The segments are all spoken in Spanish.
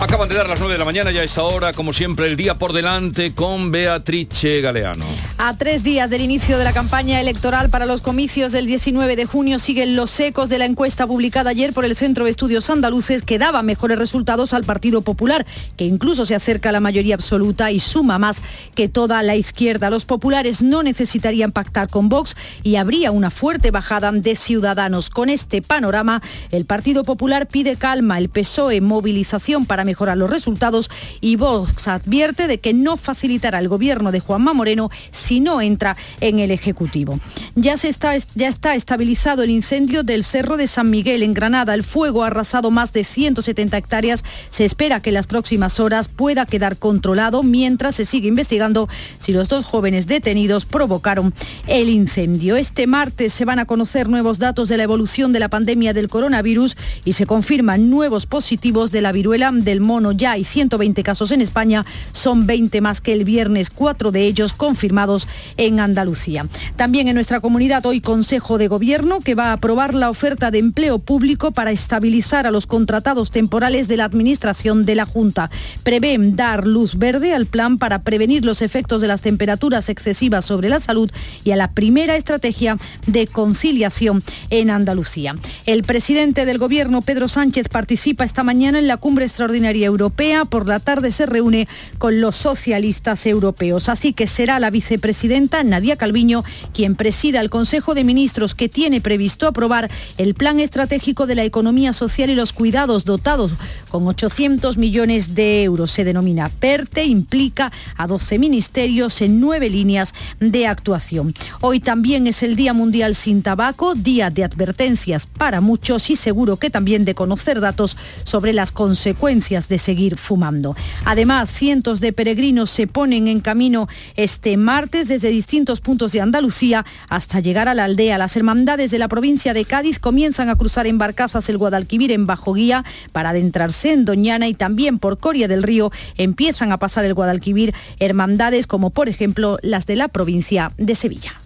Acaban de dar las 9 de la mañana, ya a esta hora, como siempre, el día por delante con Beatrice Galeano. A tres días del inicio de la campaña electoral para los comicios del 19 de junio siguen los ecos de la encuesta publicada ayer por el Centro de Estudios Andaluces que daba mejores resultados al Partido Popular, que incluso se acerca a la mayoría absoluta y suma más que toda la izquierda. Los populares no necesitarían pactar con Vox y habría una fuerte bajada de ciudadanos. Con este panorama, el Partido Popular pide calma, el PSOE movilización para mejorar los resultados y Vox advierte de que no facilitará el gobierno de Juanma Moreno si no entra en el Ejecutivo. Ya, se está, ya está estabilizado el incendio del Cerro de San Miguel en Granada. El fuego ha arrasado más de 170 hectáreas. Se espera que en las próximas horas pueda quedar controlado mientras se sigue investigando si los dos jóvenes detenidos provocaron el incendio. Este martes se van a conocer nuevos datos de la evolución de la pandemia del coronavirus y se confirman nuevos positivos de la viruela del mono. Ya hay 120 casos en España, son 20 más que el viernes, cuatro de ellos confirmados en Andalucía. También en nuestra comunidad hoy Consejo de Gobierno que va a aprobar la oferta de empleo público para estabilizar a los contratados temporales de la Administración de la Junta. Prevén dar luz verde al plan para prevenir los efectos de las temperaturas excesivas sobre la salud y a la primera estrategia de conciliación en Andalucía. El presidente del Gobierno, Pedro Sánchez, participa esta mañana en la cumbre extraordinaria europea. Por la tarde se reúne con los socialistas europeos. Así que será la vicepresidenta Nadia Calviño quien presida el Consejo de Ministros que tiene previsto aprobar el plan estratégico de la economía social y los cuidados dotados con 800 millones de euros. Se denomina PERTE, implica a 12 ministerios en nueve líneas de actuación. Hoy también es el Día Mundial sin Tabaco, día de advertencias para muchos y seguro que también de conocer datos sobre las consecuencias de seguir fumando. Además, cientos de peregrinos se ponen en camino este martes desde distintos puntos de Andalucía hasta llegar a la aldea. Las hermandades de la provincia de Cádiz comienzan a cruzar en barcazas el Guadalquivir en Bajo Guía para adentrarse en Doñana y también por Coria del Río empiezan a pasar el Guadalquivir hermandades como por ejemplo las de la provincia de Sevilla.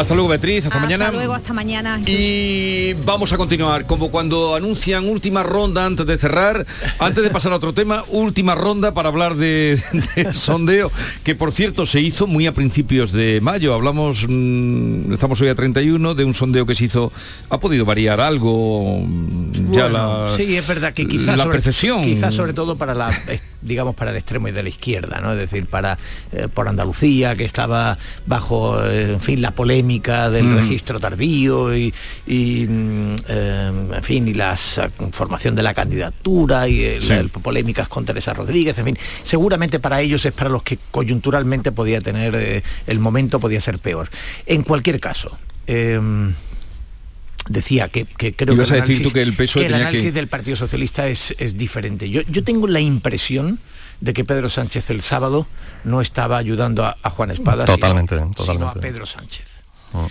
Hasta luego, Beatriz. Hasta, Hasta mañana. luego, hasta mañana. Jesús. Y vamos a continuar, como cuando anuncian última ronda antes de cerrar, antes de pasar a otro tema, última ronda para hablar de, de sondeo, que por cierto se hizo muy a principios de mayo. Hablamos, mm, estamos hoy a 31, de un sondeo que se hizo, ha podido variar algo, mm, ya Bueno, la, sí, es verdad que quizás la sobre, percepción. quizás sobre todo para la digamos para el extremo y de la izquierda, ¿no? Es decir, para eh, por Andalucía que estaba bajo eh, en fin la polémica del Mm. registro tardío y, y, mm, eh, en fin y la formación de la candidatura y el- Sí. el- polémicas con Teresa Rodríguez, en fin, seguramente para ellos es para los que coyunturalmente podía tener eh, el momento podía ser peor. En cualquier caso. em, decía que, que creo que a el decir tú análisis- que el PSOE que el tenía que- análisis del Partido Socialista es, es diferente. Yo, yo tengo la impresión de que Pedro Sánchez el sábado no estaba ayudando a, a Juan Espada, Totalmente, sino, sino a. Pedro Sánchez.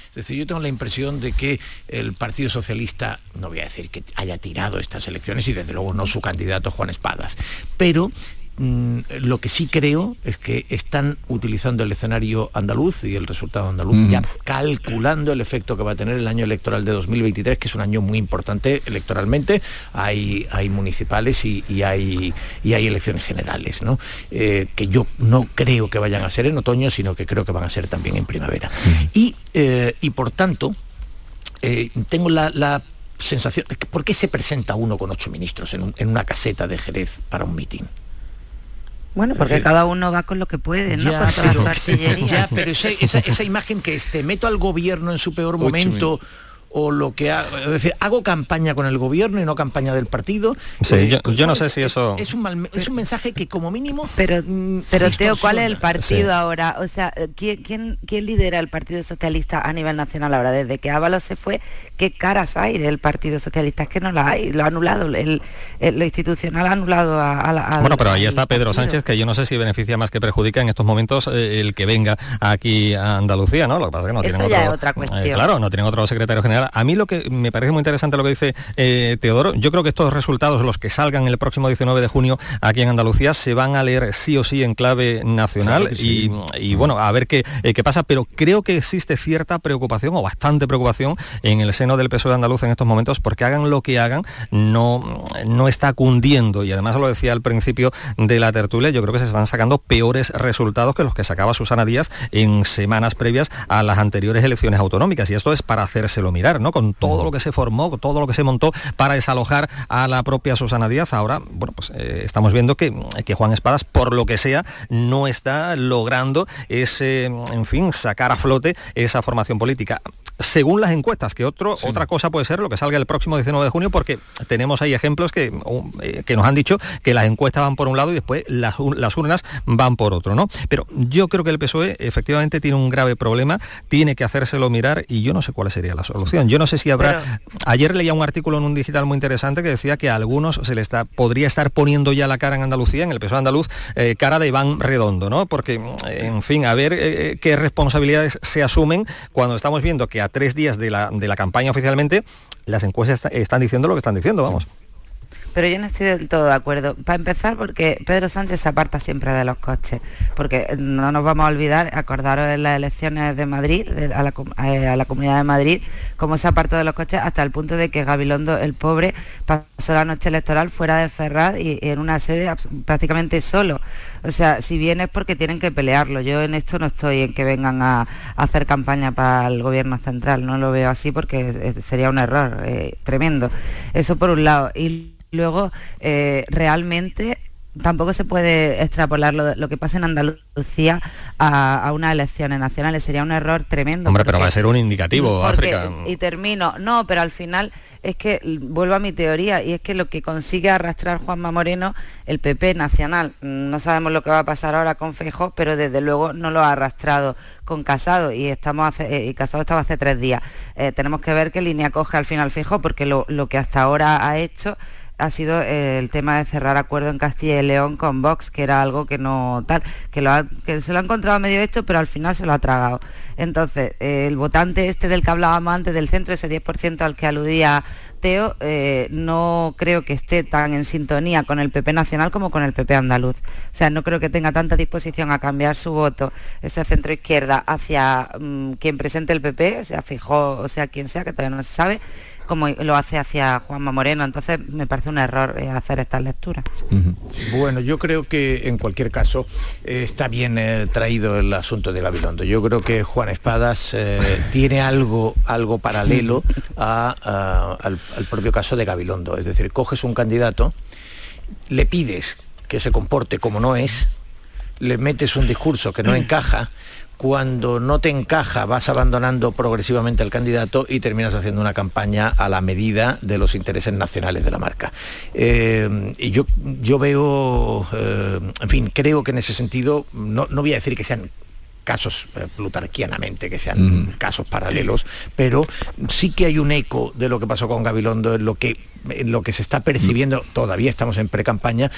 Es decir, yo tengo la impresión de que el Partido Socialista, no voy a decir que haya tirado estas elecciones y desde luego no su candidato Juan Espadas, pero mm, lo que sí creo es que están utilizando el escenario andaluz y el resultado andaluz Mm. ya calculando el efecto que va a tener el año electoral de 2023, que es un año muy importante electoralmente. Hay, hay municipales y, y hay, y hay elecciones generales, ¿no? Eh, que yo no creo que vayan a ser en otoño, sino que creo que van a ser también en primavera. Y, eh, y por tanto, eh, tengo la, la sensación, ¿por qué se presenta uno con ocho ministros en, un- en una caseta de Jerez para un mitin? Bueno, porque cada uno va con lo que puede, ¿no? Ya, con toda pero- su artillería. ya, pero esa, esa- esa imagen que este, meto al gobierno en su peor Ocho momento o lo que ha- es decir, hago campaña con el gobierno y no campaña del partido. Sí, Eh, yo- yo no es- sé si eso- es un, mal- es un mensaje que como mínimo Pero, mm, pero Teo, ¿cuál es el partido Sí. ahora? O sea, ¿quién, quién, quién lidera el Partido Socialista a nivel nacional ahora? Desde que Ábalos se fue, ¿qué caras hay del Partido Socialista? Es que no las hay, lo ha anulado, el, el- lo institucional ha anulado a, a la... Bueno, pero ahí está Pedro partido. Sánchez, que yo no sé si beneficia más que perjudica en estos momentos eh, el que venga aquí a Andalucía, ¿no? Lo que pasa es que no Eso tienen ya otro... es otra cuestión. eh, claro, no tienen otro secretario general. Ahora, a mí lo que me parece muy interesante lo que dice eh, Teodoro, yo creo que estos resultados, los que salgan el próximo 19 de junio aquí en Andalucía, se van a leer sí o sí en clave nacional y, bueno, a ver qué, eh, qué pasa, pero creo que existe cierta preocupación o bastante preocupación en el seno del PSOE andaluz en estos momentos porque hagan lo que hagan, no, no está cundiendo. Y además lo decía al principio de la tertulia, yo creo que se están sacando peores resultados que los que sacaba Susana Díaz en semanas previas a las anteriores elecciones autonómicas. Y esto es para hacérselo mirar, ¿no? Con todo lo que se formó, todo lo que se montó para desalojar a la propia Susana Díaz. Ahora, bueno, pues eh, estamos viendo que, que Juan Espadas, por lo que sea, no está logrando ese, en fin, sacar a flote esa formación política según las encuestas, que otro, otra cosa puede ser lo que salga el próximo 19 de junio, porque tenemos ahí ejemplos que, eh, que nos han dicho que las encuestas van por un lado y después las, urnas van por otro, ¿no? Pero yo creo que el PSOE efectivamente tiene un grave problema, tiene que hacérselo mirar y yo no sé cuál sería la solución. Yo no sé si habrá... Ayer leía un artículo en un digital muy interesante que decía que a algunos se le está, podría estar poniendo ya la cara en Andalucía, en el PSOE andaluz, eh, cara de Iván Redondo, ¿no? Porque, en fin, a ver eh, qué responsabilidades se asumen cuando estamos viendo que tres días de la, de la campaña oficialmente, las encuestas están diciendo lo que están diciendo, vamos pero yo no estoy del todo de acuerdo. Para empezar, porque Pedro Sánchez se aparta siempre de los coches, porque no nos vamos a olvidar, acordaros en las elecciones de Madrid, a, la, eh, a, la, Comunidad de Madrid, cómo se apartó de los coches hasta el punto de que Gabilondo, el pobre, pasó la noche electoral fuera de Ferraz y, en una sede prácticamente solo. O sea, si bien es porque tienen que pelearlo. Yo en esto no estoy en que vengan a, hacer campaña para el gobierno central, no lo veo así porque sería un error eh, tremendo. Eso por un lado. Luego, eh, realmente tampoco se puede extrapolar lo, que pasa en Andalucía a, unas elecciones nacionales. Sería un error tremendo. Hombre, pero va a ser un indicativo, África. Y termino. No, pero al final es que vuelvo a mi teoría y es que lo que consigue arrastrar Juanma Moreno, el PP nacional, no sabemos lo que va a pasar ahora con Feijó, pero desde luego no lo ha arrastrado con Casado y estamos eh, y Casado estaba hace tres días. Eh, tenemos que ver qué línea coge al final Feijó, porque lo que hasta ahora ha hecho ha sido el tema de cerrar acuerdo en Castilla y León con Vox, que era algo que no tal, que, lo que se lo ha encontrado medio hecho, pero al final se lo ha tragado. Entonces, eh, el votante este del que hablábamos antes del centro, ese 10% al que aludía Teo, eh, no creo que esté tan en sintonía con el PP nacional como con el PP andaluz. O sea, no creo que tenga tanta disposición a cambiar su voto, ese centro izquierda, hacia mm, quien presente el PP, sea Fijó o sea quien sea, que todavía no se sabe como lo hace hacia Juanma Moreno. Entonces me parece un error eh, hacer estas lecturas. Bueno, yo creo que en cualquier caso eh, está bien eh, traído el asunto de Gabilondo. Yo creo que Juan Espadas tiene algo, algo paralelo al, al propio caso de Gabilondo. Es decir, coges un candidato, le pides que se comporte como no es, le metes un discurso que no encaja, cuando no te encaja vas abandonando progresivamente al candidato y terminas haciendo una campaña a la medida de los intereses nacionales de la marca. Eh, y yo, yo veo, eh, en fin, creo que en ese sentido, no, voy a decir que sean casos eh, plutarquianamente, que sean mm. casos paralelos, pero sí que hay un eco de lo que pasó con Gabilondo en lo que, en lo que se está percibiendo, mm. todavía estamos en pre-campaña,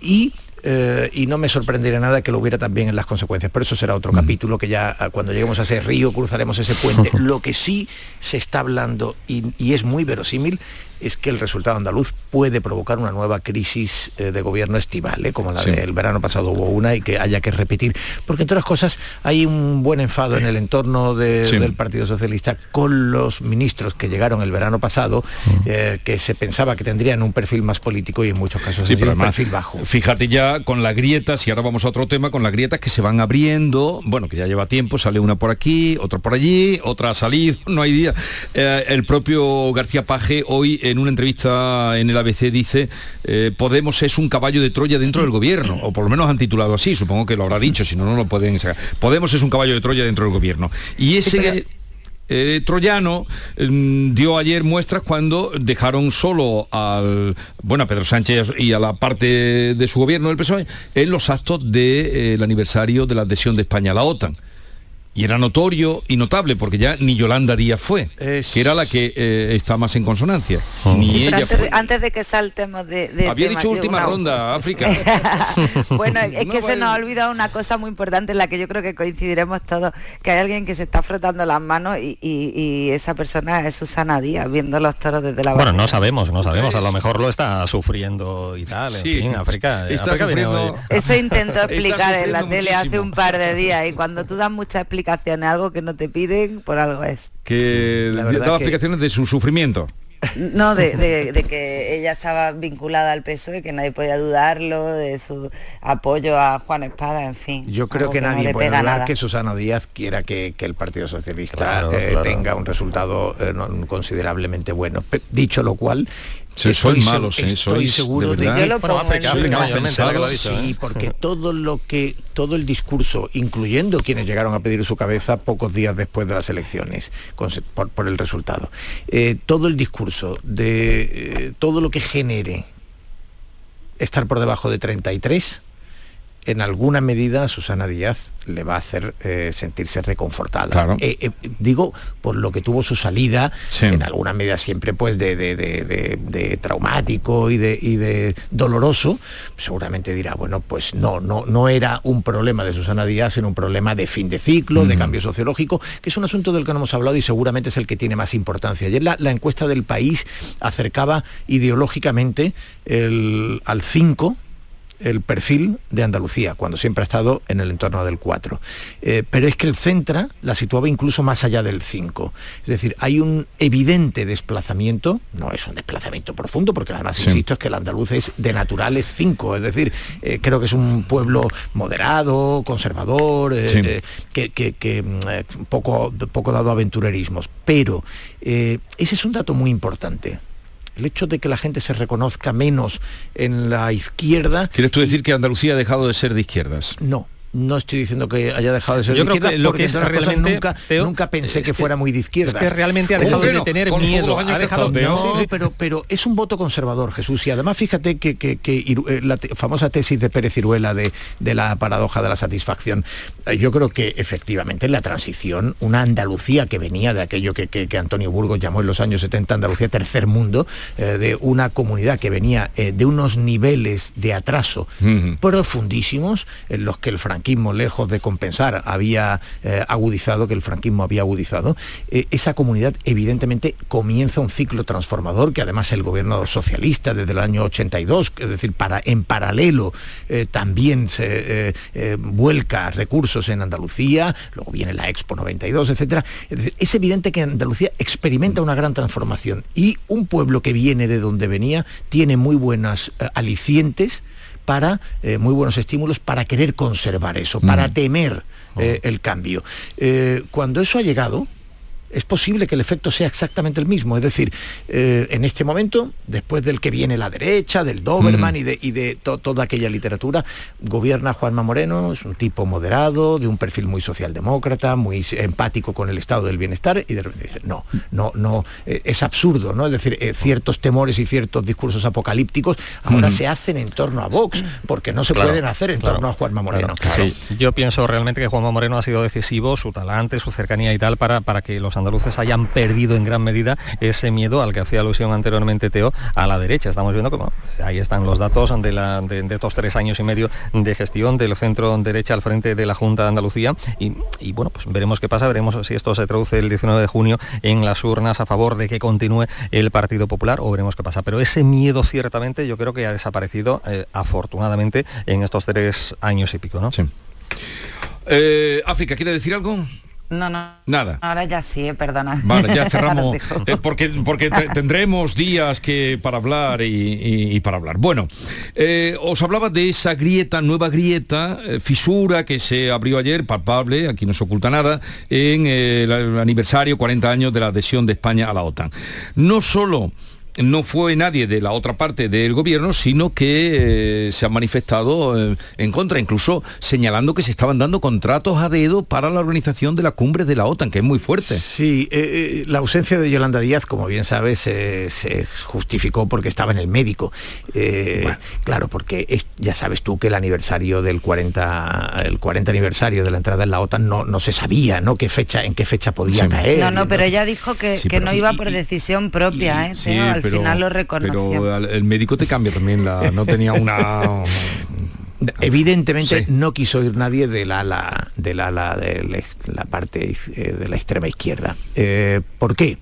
y eh, y no me sorprendería nada que lo hubiera también en las consecuencias. Pero eso será otro mm. capítulo que ya ah, cuando lleguemos a ese río cruzaremos ese puente. lo que sí se está hablando y es muy verosímil es que el resultado andaluz puede provocar una nueva crisis eh, de gobierno estival, ¿eh? como la del verano pasado hubo una y que haya que repetir. Porque entre otras cosas hay un buen enfado en el entorno del Partido Socialista con los ministros que llegaron el verano pasado, mm. eh, que se pensaba que tendrían un perfil más político y en muchos casos sí, un perfil bajo. Fíjate ya con las grietas, y ahora vamos a otro tema, con las grietas que se van abriendo, bueno, que ya lleva tiempo, sale una por aquí, otra por allí, otra ha salido, no hay día. el propio García Paje hoy en una entrevista en el ABC dice eh, Podemos es un caballo de Troya dentro del gobierno, o por lo menos han titulado así, supongo que lo habrá dicho, si no, no lo pueden sacar. Podemos es un caballo de Troya dentro del gobierno. Y ese... Eh, troyano mm, dio ayer muestras cuando dejaron solo al bueno a Pedro Sánchez y a la parte de su gobierno del PSOE en los actos del de, eh, aniversario de la adhesión de España a la OTAN y era notorio y notable porque ya ni Yolanda Díaz fue, Es- que era la que eh, está más en consonancia. Ni Sí, ella antes, fue. de, antes de que saltemos de... de Había tema, dicho última una- ronda, África. bueno, es No que se nos ha olvidado una cosa muy importante en la que yo creo que coincidiremos todos, que hay alguien que se está frotando las manos y, y- y esa persona es Susana Díaz, viendo los toros desde la Bueno, barrera. no sabemos, no sabemos. A lo mejor lo está sufriendo y tal. En Sí, fin, África. está África viene sufriendo- hoy- Eso intentó explicar en la tele hace un par de días y cuando tú das muchas explicaciones algo que no te piden, por algo es. que explicaciones de su sufrimiento. No, de, de- de que ella estaba vinculada al PSOE, que nadie podía dudarlo, de su apoyo a Juan Espada, en fin. Yo creo que nadie puede nada. que Susana Díaz quiera que, que el Partido Socialista Claro, eh, claro. tenga un resultado eh, no- considerablemente bueno. Pe- dicho lo cual, Sí, estoy sois se- malos, ¿eh? estoy Sois, seguro de de, verdad. que lo pongo África, Sí, ¿eh? porque todo lo que todo el discurso, incluyendo quienes llegaron a pedir su cabeza pocos días después de las elecciones, con se- por, por el resultado, eh, todo el discurso de eh, todo lo que genere estar por debajo de 33, en alguna medida a Susana Díaz le va a hacer eh, sentirse reconfortada. Claro. Eh, eh, digo, por lo que tuvo su salida, Sí. en alguna medida siempre pues de, de- de- traumático y de, y de doloroso, seguramente dirá, bueno, pues no, no, no era un problema de Susana Díaz, sino un problema de fin de ciclo, de cambio sociológico, que es un asunto del que no hemos hablado y seguramente es el que tiene más importancia. Ayer la, la encuesta del país acercaba ideológicamente el- al 5 el perfil de Andalucía, cuando siempre ha estado en el entorno del 4. Eh, pero es que el Centra la situaba incluso más allá del 5. Es decir, hay un evidente desplazamiento, no es un desplazamiento profundo, porque además, Sí. insisto, es que el andaluz es de naturales 5, es decir, eh, creo que es un pueblo moderado, conservador, eh, Sí. que, que- que, mm, poco, poco dado a aventurerismos. Pero ese es un dato muy importante. El hecho de que la gente se reconozca menos en la izquierda ¿Quieres tú decir que Andalucía ha dejado de ser de izquierdas? no. No estoy diciendo que haya dejado de ser Yo de creo izquierda, que lo porque que es realmente, nunca, Teo, nunca pensé es que, que- fuera muy de izquierda. Es que realmente ha ¿Cómo dejado de no? tener Con miedo. Ha dejado, no, sí, pero, pero es un voto conservador, Jesús. Y además fíjate que, que- eh, la te- famosa tesis de Pérez Ciruela de, de la paradoja de la satisfacción, eh, yo creo que efectivamente en la transición, una Andalucía que venía de aquello que, que- que Antonio Burgos llamó en los años 70 Andalucía tercer mundo, eh, de una comunidad que venía eh, de unos niveles de atraso profundísimos en los que el franquismo, lejos de compensar, había eh, agudizado, que el franquismo había agudizado, eh, esa comunidad evidentemente comienza un ciclo transformador que además el gobierno socialista desde el año 82, es decir, para, en paralelo eh, también se vuelca recursos en Andalucía, luego viene la Expo 92, etcétera. Es es evidente que Andalucía experimenta una gran transformación y un pueblo que viene de donde venía tiene muy buenas alicientes para eh, muy buenos estímulos para querer conservar eso, para temer eh, el cambio. Eh, cuando eso ha llegado, es posible que el efecto sea exactamente el mismo. Es decir, eh, en este momento, después del que viene la derecha, del Doberman y de, y de to- toda aquella literatura, gobierna Juanma Moreno, es un tipo moderado, de un perfil muy socialdemócrata, muy empático con el estado del bienestar, y de repente dice, no, no, no, eh, es absurdo, ¿no? Es decir, eh, ciertos temores y ciertos discursos apocalípticos ahora se hacen en torno a Vox, porque no se Claro, pueden hacer en claro, torno a Juanma Moreno. claro. Sí, yo pienso realmente que Juanma Moreno ha sido decisivo, su talante, su cercanía y tal, para, para que los andaluces hayan perdido en gran medida ese miedo al que hacía alusión anteriormente Teo a la derecha. Estamos viendo como ahí están los datos de, la, de, estos tres años y medio de gestión del centro derecha al frente de la Junta de Andalucía y, y, bueno, pues veremos qué pasa, veremos si esto se traduce el 19 de junio en las urnas a favor de que continúe el Partido Popular o veremos qué pasa. Pero ese miedo ciertamente yo creo que ha desaparecido eh, afortunadamente en estos tres años y pico, ¿no? Sí. Eh, África, ¿quiere decir algo? No, no. Nada. Ahora ya sí, eh, perdona. Vale, ya cerramos, eh, porque, porque te- tendremos días que para hablar y, y- y para hablar. Bueno, eh, os hablaba de esa grieta, nueva grieta, eh, fisura que se abrió ayer, palpable, aquí no se oculta nada, en el aniversario 40 años de la adhesión de España a la OTAN. No solo no fue nadie de la otra parte del gobierno, sino que eh, se han manifestado eh, en contra, incluso señalando que se estaban dando contratos a dedo para la organización de la cumbre de la OTAN, que es muy fuerte. Sí, eh, la ausencia de Yolanda Díaz, como bien sabes, se justificó porque estaba en el médico. Claro, porque ya sabes tú que el aniversario del 40, el 40 aniversario de la entrada en la OTAN no, no se sabía, ¿no? Qué fecha, en qué fecha podía caer. No, no, pero ella dijo que, no iba por decisión propia, ¿eh? Al final lo reconoció. Pero el médico te cambia también, la, no tenía una... Evidentemente no quiso ir nadie del ala, del ala de la parte eh, de la extrema izquierda. Eh, ¿Por qué?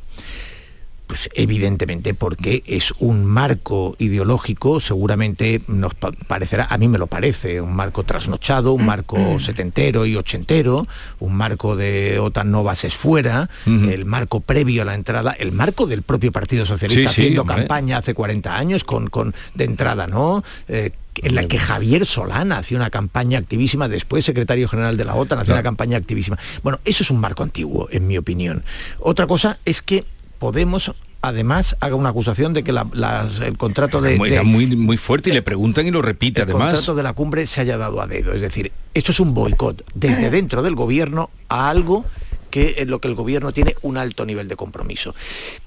Pues evidentemente porque es un marco ideológico, seguramente nos parecerá, a mí me lo parece, un marco trasnochado, un marco setentero y ochentero, un marco de OTAN no bases fuera, el marco previo a la entrada, el marco del propio Partido Socialista haciendo campaña hace 40 años con, con de entrada, ¿no? Eh, en la que Javier Solana hacía una campaña activísima, después secretario general de la OTAN hacía una campaña activísima. Bueno, eso es un marco antiguo, en mi opinión. Otra cosa es que Podemos además haga una acusación de que el contrato de, muy, muy fuerte y le preguntan y lo repite el además. contrato de la cumbre se haya dado a dedo. Es decir, eso es un boicot desde dentro del gobierno a algo que en lo que el gobierno tiene un alto nivel de compromiso.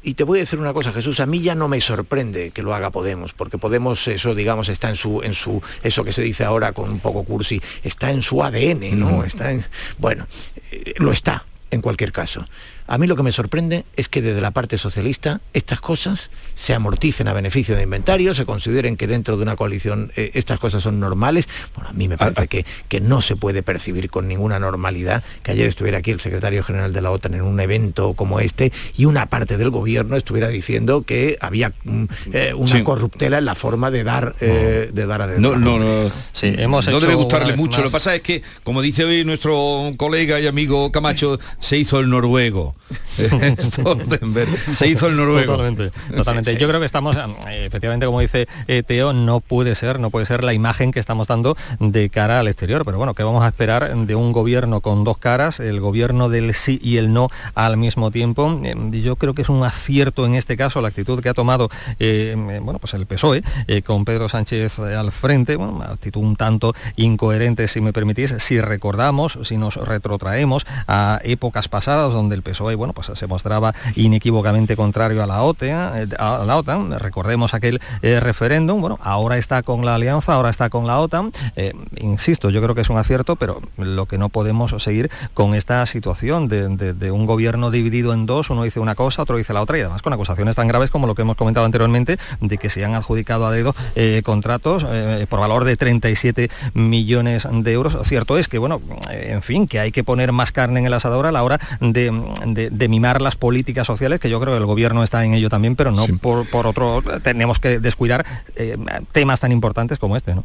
Y te voy a decir una cosa, Jesús, a mí ya no me sorprende que lo haga Podemos, porque Podemos, eso digamos, está en su, en su, eso que se dice ahora con un poco cursi, está en su ADN, ¿no? Está en, bueno, eh, lo está, en cualquier caso. A mí lo que me sorprende es que desde la parte socialista estas cosas se amorticen a beneficio de inventario, se consideren que dentro de una coalición eh, estas cosas son normales. Bueno, a mí me parece que, que no se puede percibir con ninguna normalidad que ayer estuviera aquí el secretario general de la OTAN en un evento como este y una parte del gobierno estuviera diciendo que había mm, eh, una corruptela en la forma de dar, eh, de dar a No, no, no. hemos no debe gustarle mucho. Lo que pasa es que, como dice hoy nuestro colega y amigo Camacho, se hizo el noruego. se hizo el noruego. Totalmente, totalmente. Yo creo que estamos, eh, efectivamente, como dice eh, Teo, no puede ser, no puede ser la imagen que estamos dando de cara al exterior. Pero bueno, ¿qué vamos a esperar de un gobierno con dos caras, el gobierno del sí y el no al mismo tiempo? Eh, yo creo que es un acierto en este caso la actitud que ha tomado bueno, pues el PSOE con Pedro Sánchez al frente, bueno, una actitud un tanto incoherente, si me permitís, si recordamos, si nos retrotraemos a épocas pasadas donde el PSOE bueno, pues se mostraba inequívocamente contrario a la OTAN. Eh, a la OTAN. Recordemos aquel eh, referéndum, bueno, ahora está con la alianza, ahora está con la OTAN. Eh, insisto, yo creo que es un acierto, pero lo que no podemos seguir con esta situación de, un gobierno dividido en dos, uno dice una cosa, otro dice la otra, y además con acusaciones tan graves como lo que hemos comentado anteriormente, de que se han adjudicado a dedo contratos por valor de 37 millones de euros. Cierto es que, bueno, en fin, que hay que poner más carne en el asador a la hora de, de, mimar las políticas sociales, que yo creo que el gobierno está en ello también, pero no por, otro, tenemos que descuidar eh, temas tan importantes como este, ¿no?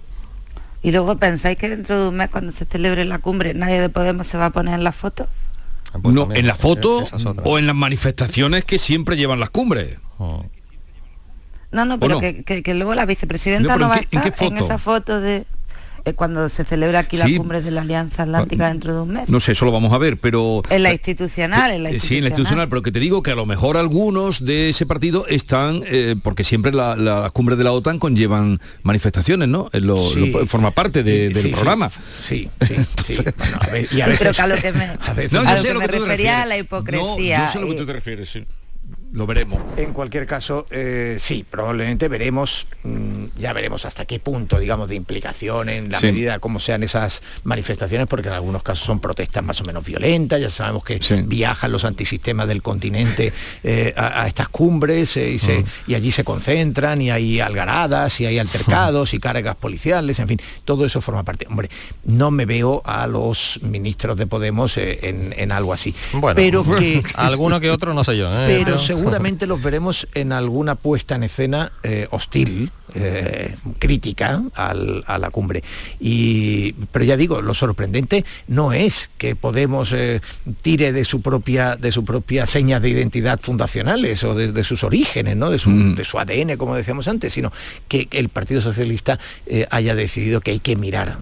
Y luego pensáis que dentro de un mes, cuando se celebre la cumbre, nadie de Podemos se va a poner en la foto. Ah, pues no, en la foto o en las manifestaciones que siempre llevan las cumbres. Oh. No, no, pero que, luego la vicepresidenta no, va a estar en esa foto de cuando se celebra aquí la cumbre de la Alianza Atlántica dentro de un mes. No sé, eso lo vamos a ver, pero... En la institucional, en la institucional. Sí, en la institucional, pero que te digo que a lo mejor algunos de ese partido están, eh, porque siempre las la cumbre de la OTAN conllevan manifestaciones, ¿no? Lo, forma parte del programa. Sí, sí, sí. y a veces, pero a lo que me, no, a lo que me refería a la hipocresía. No, yo sé a lo que tú te refieres, sí lo veremos. En cualquier caso, eh, sí, probablemente veremos, mm, ya veremos hasta qué punto, digamos, de implicación en la medida como sean esas manifestaciones, porque en algunos casos son protestas más o menos violentas, ya sabemos que viajan los antisistemas del continente eh, a, estas cumbres eh, y, y, allí se concentran y hay algaradas y hay altercados y cargas policiales, en fin, todo eso forma parte. Hombre, no me veo a los ministros de Podemos en, algo así. Bueno, pero que... alguno que otro no sé yo. Pero seguramente los veremos en alguna puesta en escena eh, hostil, eh, crítica a la cumbre. Y, pero ya digo, lo sorprendente no es que Podemos eh, tire de su propia de su propia señas de identidad fundacionales o de, sus orígenes, ¿no? de, su, mm. de su ADN, como decíamos antes, sino que el Partido Socialista haya decidido que hay que mirar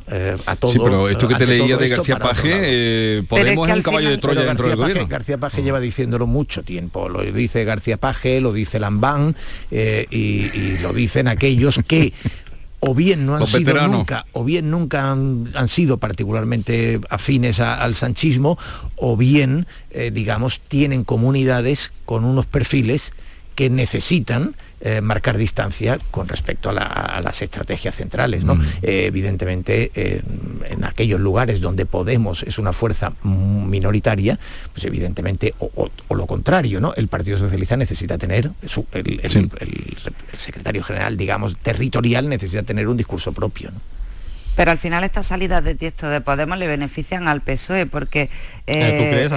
a todo. Sí, pero esto que te leía de García Paje, Podemos es, un caballo de Troya dentro del gobierno. García Paje lleva diciéndolo mucho tiempo, lo dice García Paje, lo dice Lambán y lo dicen aquellos que o bien no han sido nunca, o bien nunca han, sido particularmente afines al sanchismo, o bien, eh, digamos, tienen comunidades con unos perfiles que necesitan eh, marcar distancia con respecto a, las estrategias centrales. ¿no? Eh, evidentemente, en aquellos lugares donde Podemos es una fuerza minoritaria, pues evidentemente, o, lo contrario, ¿no? el Partido Socialista necesita tener, el, secretario general, digamos, territorial, necesita tener un discurso propio. Pero al final estas salidas de texto de Podemos le benefician al PSOE porque eh,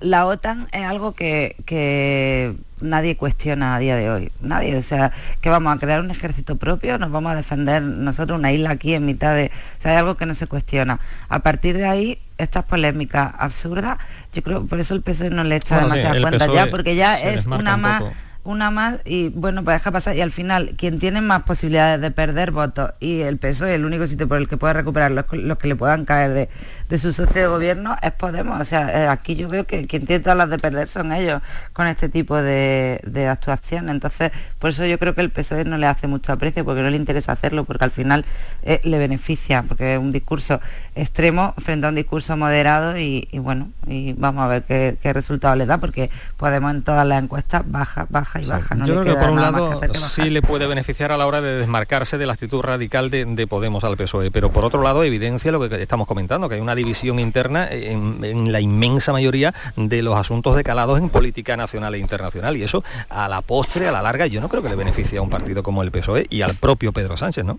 la, OTAN es algo que, nadie cuestiona a día de hoy. Nadie, o sea, que vamos a crear un ejército propio, nos vamos a defender nosotros una isla aquí en mitad de... O sea, hay algo que no se cuestiona. A partir de ahí, estas polémicas absurdas, yo creo, por eso el PSOE no le echa demasiadas cuentas ya, porque ya es una más una más y bueno, pues deja pasar. Y al final quien tiene más posibilidades de perder votos y el peso es el único sitio por el que puede recuperar los, que le puedan caer de, de, su socio de gobierno es Podemos. O sea, eh, aquí yo veo que quien tiene todas las de perder son ellos con este tipo de, actuación. Entonces, por eso yo creo que el PSOE no le hace mucho aprecio porque no le interesa hacerlo, porque al final eh, le beneficia, porque es un discurso extremo frente a un discurso moderado y, bueno, y vamos a ver qué, qué resultado le da, porque Podemos en todas las encuestas baja, baja yo creo que por un lado sí le puede beneficiar a la hora de desmarcarse de la actitud radical de, Podemos al PSOE, pero por otro lado evidencia lo que estamos comentando, que hay una división interna en, la inmensa mayoría de los asuntos decalados en política nacional e internacional y eso a la postre, a la larga, yo no creo que le beneficie a un partido como el PSOE y al propio Pedro Sánchez, ¿no?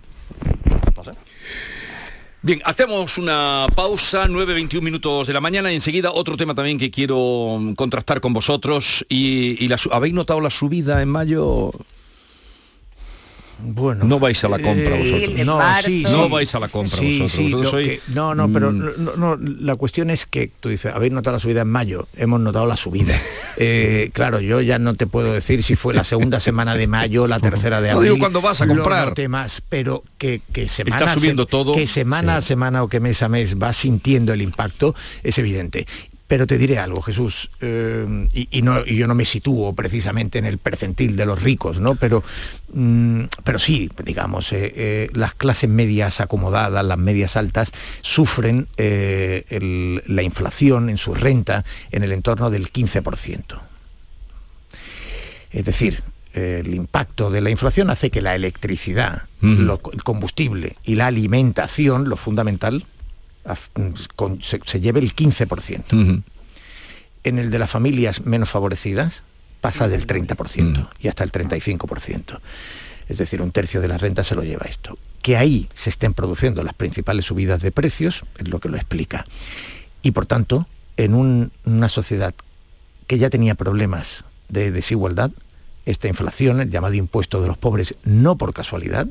Bien, hacemos una pausa, 9.21 minutos de la mañana y enseguida otro tema también que quiero contrastar con vosotros. Y, ¿Habéis notado la subida en mayo? Bueno, no vais a la compra vosotros. No, no vais a la compra vosotros. no, no, pero mm. la cuestión es que tú dices, habéis notado la subida en mayo, hemos notado la subida. Eh, claro, yo ya no te puedo decir si fue la segunda semana de mayo, la tercera de abril. No digo cuando vas a comprar. Temas, pero que, que semana, Está subiendo todo. que semana a semana o que mes a mes va sintiendo el impacto, es evidente. Pero te diré algo, Jesús, eh, y, no, yo no me sitúo precisamente en el percentil de los ricos, ¿no? Pero, mm, pero sí, digamos, eh, eh, las clases medias acomodadas, las medias altas, sufren la inflación en su renta en el entorno del 15%. Es decir, el impacto de la inflación hace que la electricidad, el combustible y la alimentación, lo fundamental, se, lleve el 15%. En el de las familias menos favorecidas pasa del 30% y hasta el 35%. Es decir, un tercio de la renta se lo lleva esto. Que ahí se estén produciendo las principales subidas de precios es lo que lo explica. Y por tanto, en una sociedad que ya tenía problemas de desigualdad, esta inflación, el llamado impuesto de los pobres, no por casualidad,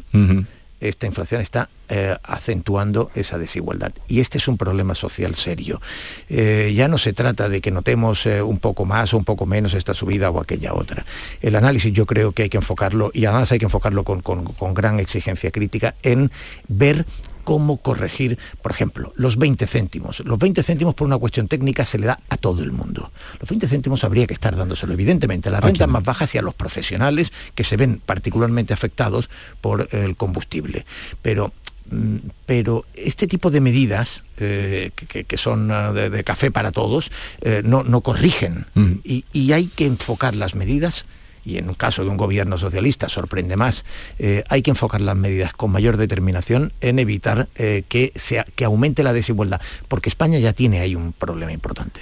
esta inflación está eh, acentuando esa desigualdad. Y este es un problema social serio. Eh, ya no se trata de que notemos eh, un poco más o un poco menos esta subida o aquella otra. El análisis yo creo que hay que enfocarlo, y además hay que enfocarlo con, con gran exigencia crítica, en ver cómo corregir, por ejemplo, los 20 céntimos. Los 20 céntimos por una cuestión técnica se le da a todo el mundo. Los 20 céntimos habría que estar dándoselo, evidentemente, a las rentas más bajas y a los profesionales que se ven particularmente afectados por el combustible. Pero mm, pero este tipo de medidas eh, que, son ah, de, café para todos eh, no, corrigen mm. y, hay que enfocar las medidas y en un caso de un gobierno socialista sorprende más, eh, hay que enfocar las medidas con mayor determinación en evitar eh, que, que aumente la desigualdad, porque España ya tiene ahí un problema importante.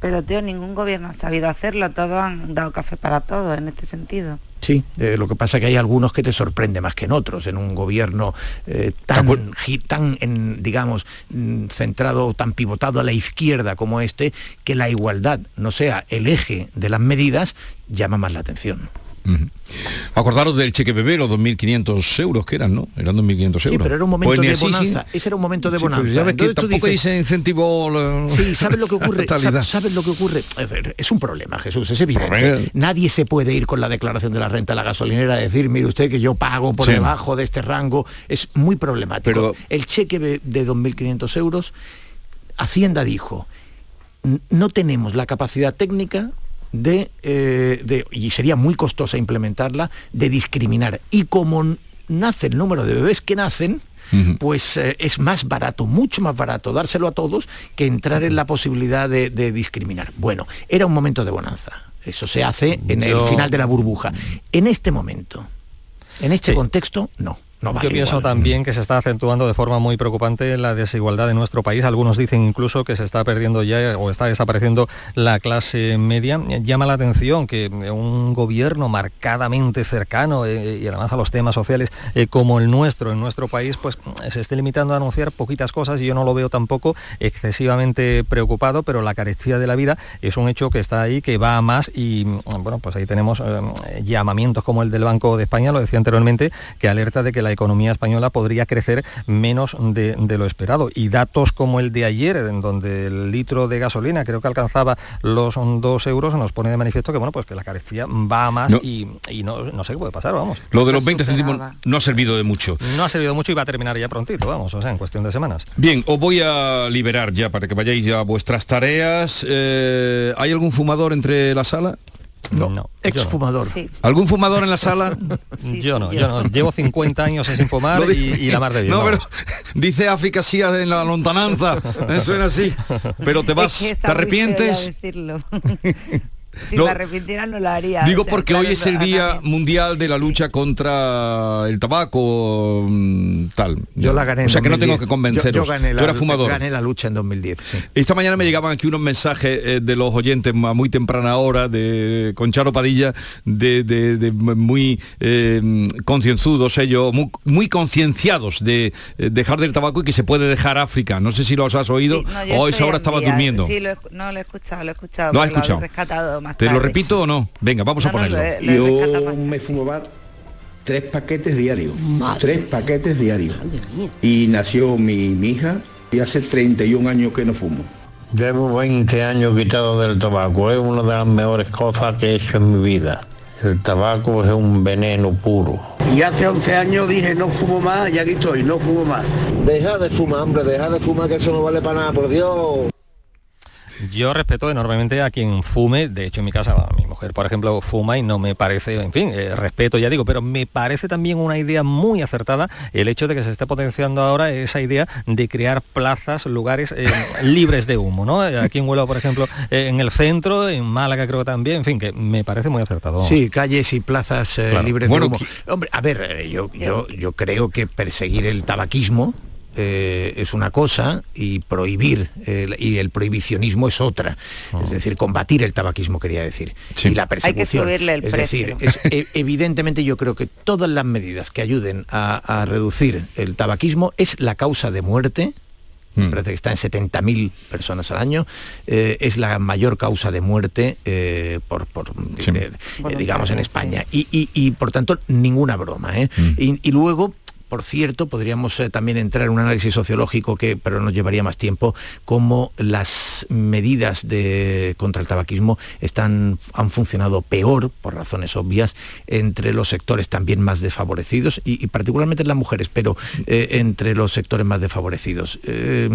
Pero, tío, ningún gobierno ha sabido hacerlo, todos han dado café para todos en este sentido. Sí, eh, lo que pasa es que hay algunos que te sorprende más que en otros, en un gobierno eh, tan, tan en, digamos, mm, centrado, tan pivotado a la izquierda como este, que la igualdad no sea el eje de las medidas, llama más la atención. Acordaros del cheque bebé, los 2.500 euros que eran, ¿no? Eran 2.500 euros. Sí, pero era un momento Pues de así, bonanza. sí. Ese era un momento de Sí, bonanza. ya ves que Entonces tú tampoco dices- la Sí, ¿sabes lo que ocurre? ¿Sabes, lo que ocurre? A ver, Es un problema, Jesús, es evidente. Problema. Nadie se puede ir con la declaración de la renta de la gasolinera a decir, mire usted que yo pago por Sí. debajo de este rango. Es muy problemático. Pero- El cheque de de 2.500 euros, Hacienda dijo, "N- no tenemos la capacidad técnica de, eh, de- y sería muy costosa implementarla, de discriminar. Y como nace el número de bebés que nacen, pues eh, es más barato, mucho más barato dárselo a todos que entrar en la posibilidad de, de discriminar. Bueno, era un momento de bonanza. Eso se hace en Yo- el final de la burbuja. En este momento, en este Sí. contexto, no. No Yo pienso igual. también que se está acentuando de forma muy preocupante la desigualdad en nuestro país. Algunos dicen incluso que se está perdiendo ya o está desapareciendo la clase media. Llama la atención que un gobierno marcadamente cercano eh, y además a los temas sociales eh, como el nuestro en nuestro país, pues se esté limitando a anunciar poquitas cosas y yo no lo veo tampoco excesivamente preocupado, pero la carestía de la vida es un hecho que está ahí, que va a más y bueno, pues ahí tenemos eh, llamamientos como el del Banco de España, lo decía anteriormente, que alerta de que la economía española podría crecer menos de, de lo esperado. Y datos como el de ayer, en donde el litro de gasolina creo que alcanzaba los dos euros, nos pone de manifiesto que bueno, pues que la carestía va a más No. y, y no, no sé qué puede pasar, vamos. Lo de Lo los 20 céntimos no ha servido de mucho. No ha servido mucho y va a terminar ya prontito, vamos, o sea, en cuestión de semanas. Bien, os voy a liberar ya para que vayáis ya a vuestras tareas. Eh, ¿Hay algún fumador entre la sala? No, No, exfumador. Sí. ¿Algún fumador en la sala? Sí, yo sí, no, yo. yo no. Llevo 50 años sin fumar y, y la mar de bien. No, pero dice África sí en la lontananza. Eh, Suena así. Pero te vas, Es que está ¿te arrepientes? Si No, me arrepintiera no lo haría. Digo o sea, porque claro, hoy es el Día también. Mundial de la lucha contra el tabaco, mm, tal. Yo la gané O sea que no 2010. tengo que convenceros. Yo, yo gané Tú la, eras fumador. gané la lucha en 2010, sí. Esta mañana me llegaban aquí unos mensajes eh, de los oyentes a muy temprana hora de con Charo Padilla de, de- de muy eh, concienzudos ellos, muy, muy concienciados de eh, dejar del tabaco y que se puede dejar África. No sé si los has oído Sí, no, o esa hora estabas durmiendo. Sí, lo he- no lo he escuchado, lo he escuchado. ¿Lo has escuchado? he rescatado más ¿Te lo repito o no? Venga, vamos a No, ponerlo. Yo más me fumaba tres paquetes diarios. tres paquetes diarios. Y nació mi, mi hija y hace 31 años que no fumo. Llevo 20 años quitado del tabaco, es una de las mejores cosas que he hecho en mi vida. El tabaco es un veneno puro. Y hace 11 años dije no fumo más y aquí estoy, no fumo más. Deja de fumar, hombre, deja de fumar que eso no vale para nada, por Dios. Yo respeto enormemente a quien fume, de hecho en mi casa mi mujer por ejemplo fuma y no me parece, en fin, eh, respeto ya digo, pero me parece también una idea muy acertada el hecho de que se esté potenciando ahora esa idea de crear plazas, lugares eh, libres de humo, ¿no? Eh, Aquí en Huelva por ejemplo, eh, en el centro, en Málaga creo también, en fin, que me parece muy acertado. Sí, calles y plazas eh, Claro. libres Bueno, de humo. Hombre, a ver, eh, yo, yo, yo creo que perseguir el tabaquismo eh, es una cosa y prohibir y el prohibicionismo es otra. Es decir, combatir el tabaquismo quería decir. Sí. Y la Hay que persecución. subirle el es precio. decir, es- e- evidentemente yo creo que todas las medidas que ayuden a, a reducir el tabaquismo es la causa de muerte me Mm. parece que está en 70.000 personas al año, eh, es la mayor causa de muerte eh, por, por, Sí. eh, digamos, en sí. España. Y, y- y, por tanto, ninguna broma. ¿eh? Mm. Y, y luego... Por cierto, podríamos eh, también entrar en un análisis sociológico que, pero nos llevaría más tiempo, cómo las medidas de, contra el tabaquismo están, han funcionado peor, por razones obvias, entre los sectores también más desfavorecidos y, y particularmente en las mujeres, pero eh, entre los sectores más desfavorecidos. Eh,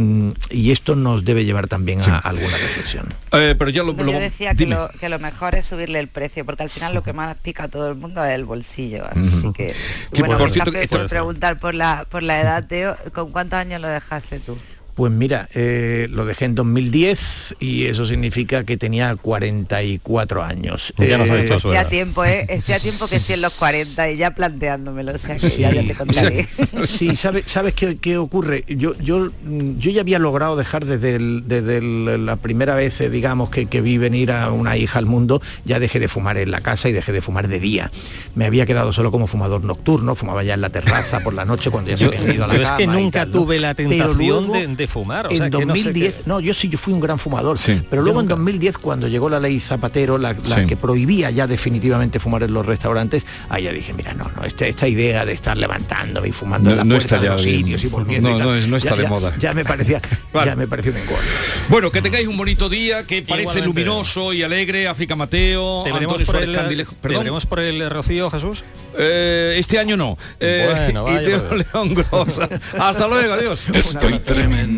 y esto nos debe llevar también a alguna reflexión. Eh, pero ya lo, No, lo- yo decía que dime. lo, que lo mejor es subirle el precio, porque al final lo que más pica a todo el mundo es el bolsillo. Así que, Que, bueno, por cierto, que- por por la, por la edad, Teo, ¿con cuántos años lo dejaste tú? Pues mira, eh, lo dejé en 2010 y eso significa que tenía 44 años. Ya nos ha Eh, Estoy a tiempo, ¿eh? Estoy a tiempo que estoy en los 40 y ya planteándomelo, o sea que Sí, ya, ya te contaré. sí, ¿sabe- ¿sabes qué, qué ocurre? Yo, yo, mm, yo ya había logrado dejar desde, el- desde el- la primera vez, eh, digamos, que, que vi venir a una hija al mundo, ya dejé de fumar en la casa y dejé de fumar de día. Me había quedado solo como fumador nocturno, fumaba ya en la terraza por la noche cuando ya se Yo, había ido a la yo es que nunca tal, ¿no? tuve la tentación luego- de, de de fumar. O en sea, que no sé 2010, qué- no, yo sí, yo fui un gran fumador, Sí. pero luego en nunca. 2010, cuando llegó la ley Zapatero, la, la Sí. que prohibía ya definitivamente fumar en los restaurantes, ahí ya dije, mira, no, no, esta, esta idea de estar levantándome y fumando en la no puerta de los bien. sitios y volviendo No, y tal, no es- no está ya- de ya- moda. Ya me parecía, Vale. ya me pareció un engorro. Bueno, que tengáis un bonito día, que parece Igualmente. luminoso y alegre, África Mateo, ¿Te veremos, por el, Candilejo. ¿Te por el Rocío, Jesús? Eh, este año no. Eh, Bueno, y vaya Teo. León Grosa. Hasta luego, adiós. Estoy tremendo,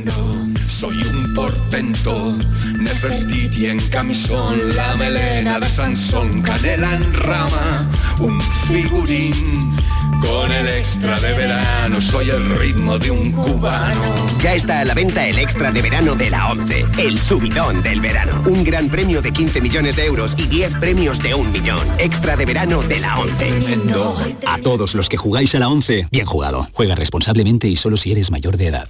soy un portento. Nefertiti en camisón, la melena de Sansón, canela en rama, un figurín. Con el extra de verano, soy el ritmo de un cubano. Ya está a la venta el extra de verano de la 11, el subidón del verano. Un gran premio de 15 millones de euros y 10 premios de un millón. Extra de verano de la 11. A todos los que jugáis a la 11, bien jugado. Juega responsablemente y solo si eres mayor de edad.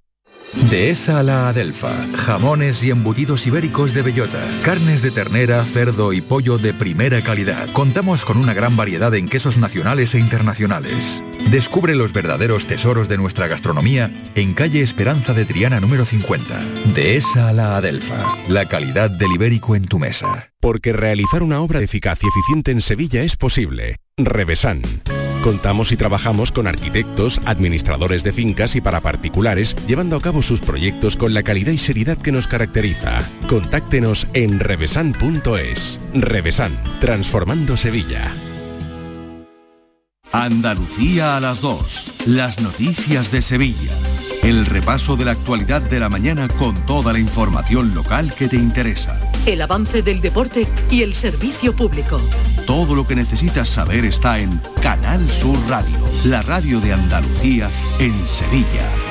Dehesa a la Adelfa. Jamones y embutidos ibéricos de bellota. Carnes de ternera, cerdo y pollo de primera calidad. Contamos con una gran variedad en quesos nacionales e internacionales. Descubre los verdaderos tesoros de nuestra gastronomía en calle Esperanza de Triana número 50. Dehesa a la Adelfa. La calidad del ibérico en tu mesa. Porque realizar una obra eficaz y eficiente en Sevilla es posible. Revesan. Contamos y trabajamos con arquitectos, administradores de fincas y para particulares, llevando a cabo sus proyectos con la calidad y seriedad que nos caracteriza. Contáctenos en revesan.es. Revesan, transformando Sevilla. Andalucía a las 2. Las noticias de Sevilla. El repaso de la actualidad de la mañana con toda la información local que te interesa. El avance del deporte y el servicio público. Todo lo que necesitas saber está en Canal Sur Radio, la radio de Andalucía en Sevilla.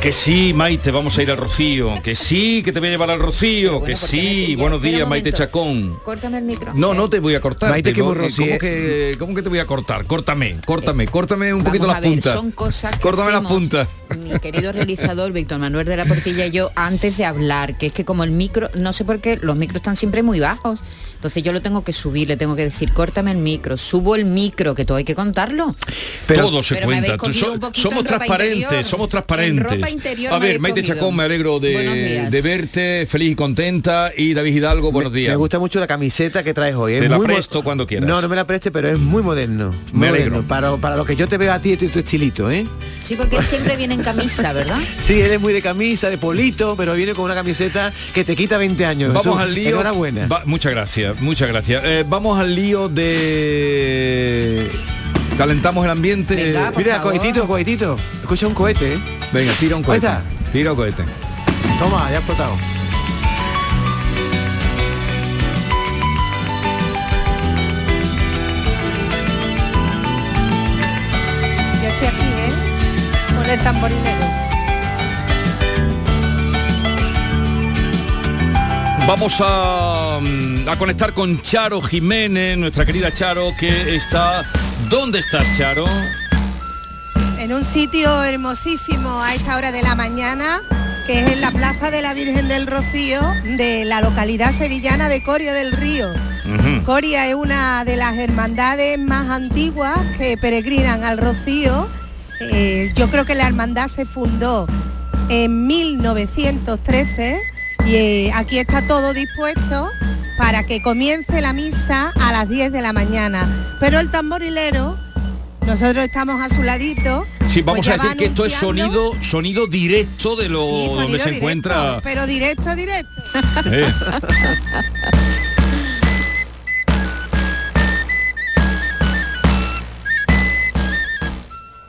Que sí, Maite, vamos a ir al Rocío. Que sí, que te voy a llevar al Rocío. que sí. Buenos días, Maite Chacón. Córtame el micro. No, no te voy a cortar. Maite, Te que ¿cómo, eh. que, ¿Cómo que te voy a cortar? Córtame, córtame, córtame un poquito las ver, puntas. son cosas que Córtame las puntas. mi querido realizador Víctor Manuel de la Portilla y yo antes de hablar, que es que como el micro, no sé por qué, los micros están siempre muy bajos, entonces yo lo tengo que subir, le tengo que decir, córtame el micro, subo el micro, que todo hay que contarlo. Todo se Pero cuenta. So- somos transparentes, interior. somos En transparentes. a ver, Maite. Chacón, me alegro de, verte feliz y contenta. Y David Hidalgo, buenos días. Me gusta mucho la camiseta que traes hoy. Te es la muy presto cuando quieras. No, no me la preste, pero es muy moderno. Me alegro. moderno. Para, para lo que yo te veo a ti y tu, tu estilito, ¿eh? Sí, porque él siempre viene en camisa, ¿verdad? Sí, él es muy de camisa, de polito, pero viene con una camiseta que te quita 20 años. Vamos Eso, al lío. Enhorabuena. Va- muchas gracias, muchas gracias. Eh, vamos al lío de. Calentamos el ambiente. Mira, cohetito, cohetito. Escucha un cohete, ¿eh? Venga, tira un cohete. Tira un cohete. Toma, ya ha explotado. Yo estoy aquí, ¿eh? Con el tamborilero. Vamos a, a conectar con Charo Jiménez, nuestra querida Charo, que está. ¿Dónde estás, Charo? En un sitio hermosísimo a esta hora de la mañana, que es en la Plaza de la Virgen del Rocío de la localidad sevillana de Coria del Río. Coria es una de las hermandades más antiguas que peregrinan al Rocío. Eh, yo creo que la hermandad se fundó en 1913 y eh, aquí está todo dispuesto para que comience la misa a las 10 de la mañana. Pero el tamborilero, nosotros estamos a su ladito. Sí, vamos pues a ya decir que esto es sonido, sonido directo de lo Sí, donde se directo, encuentra. Pero directo, directo. Eh.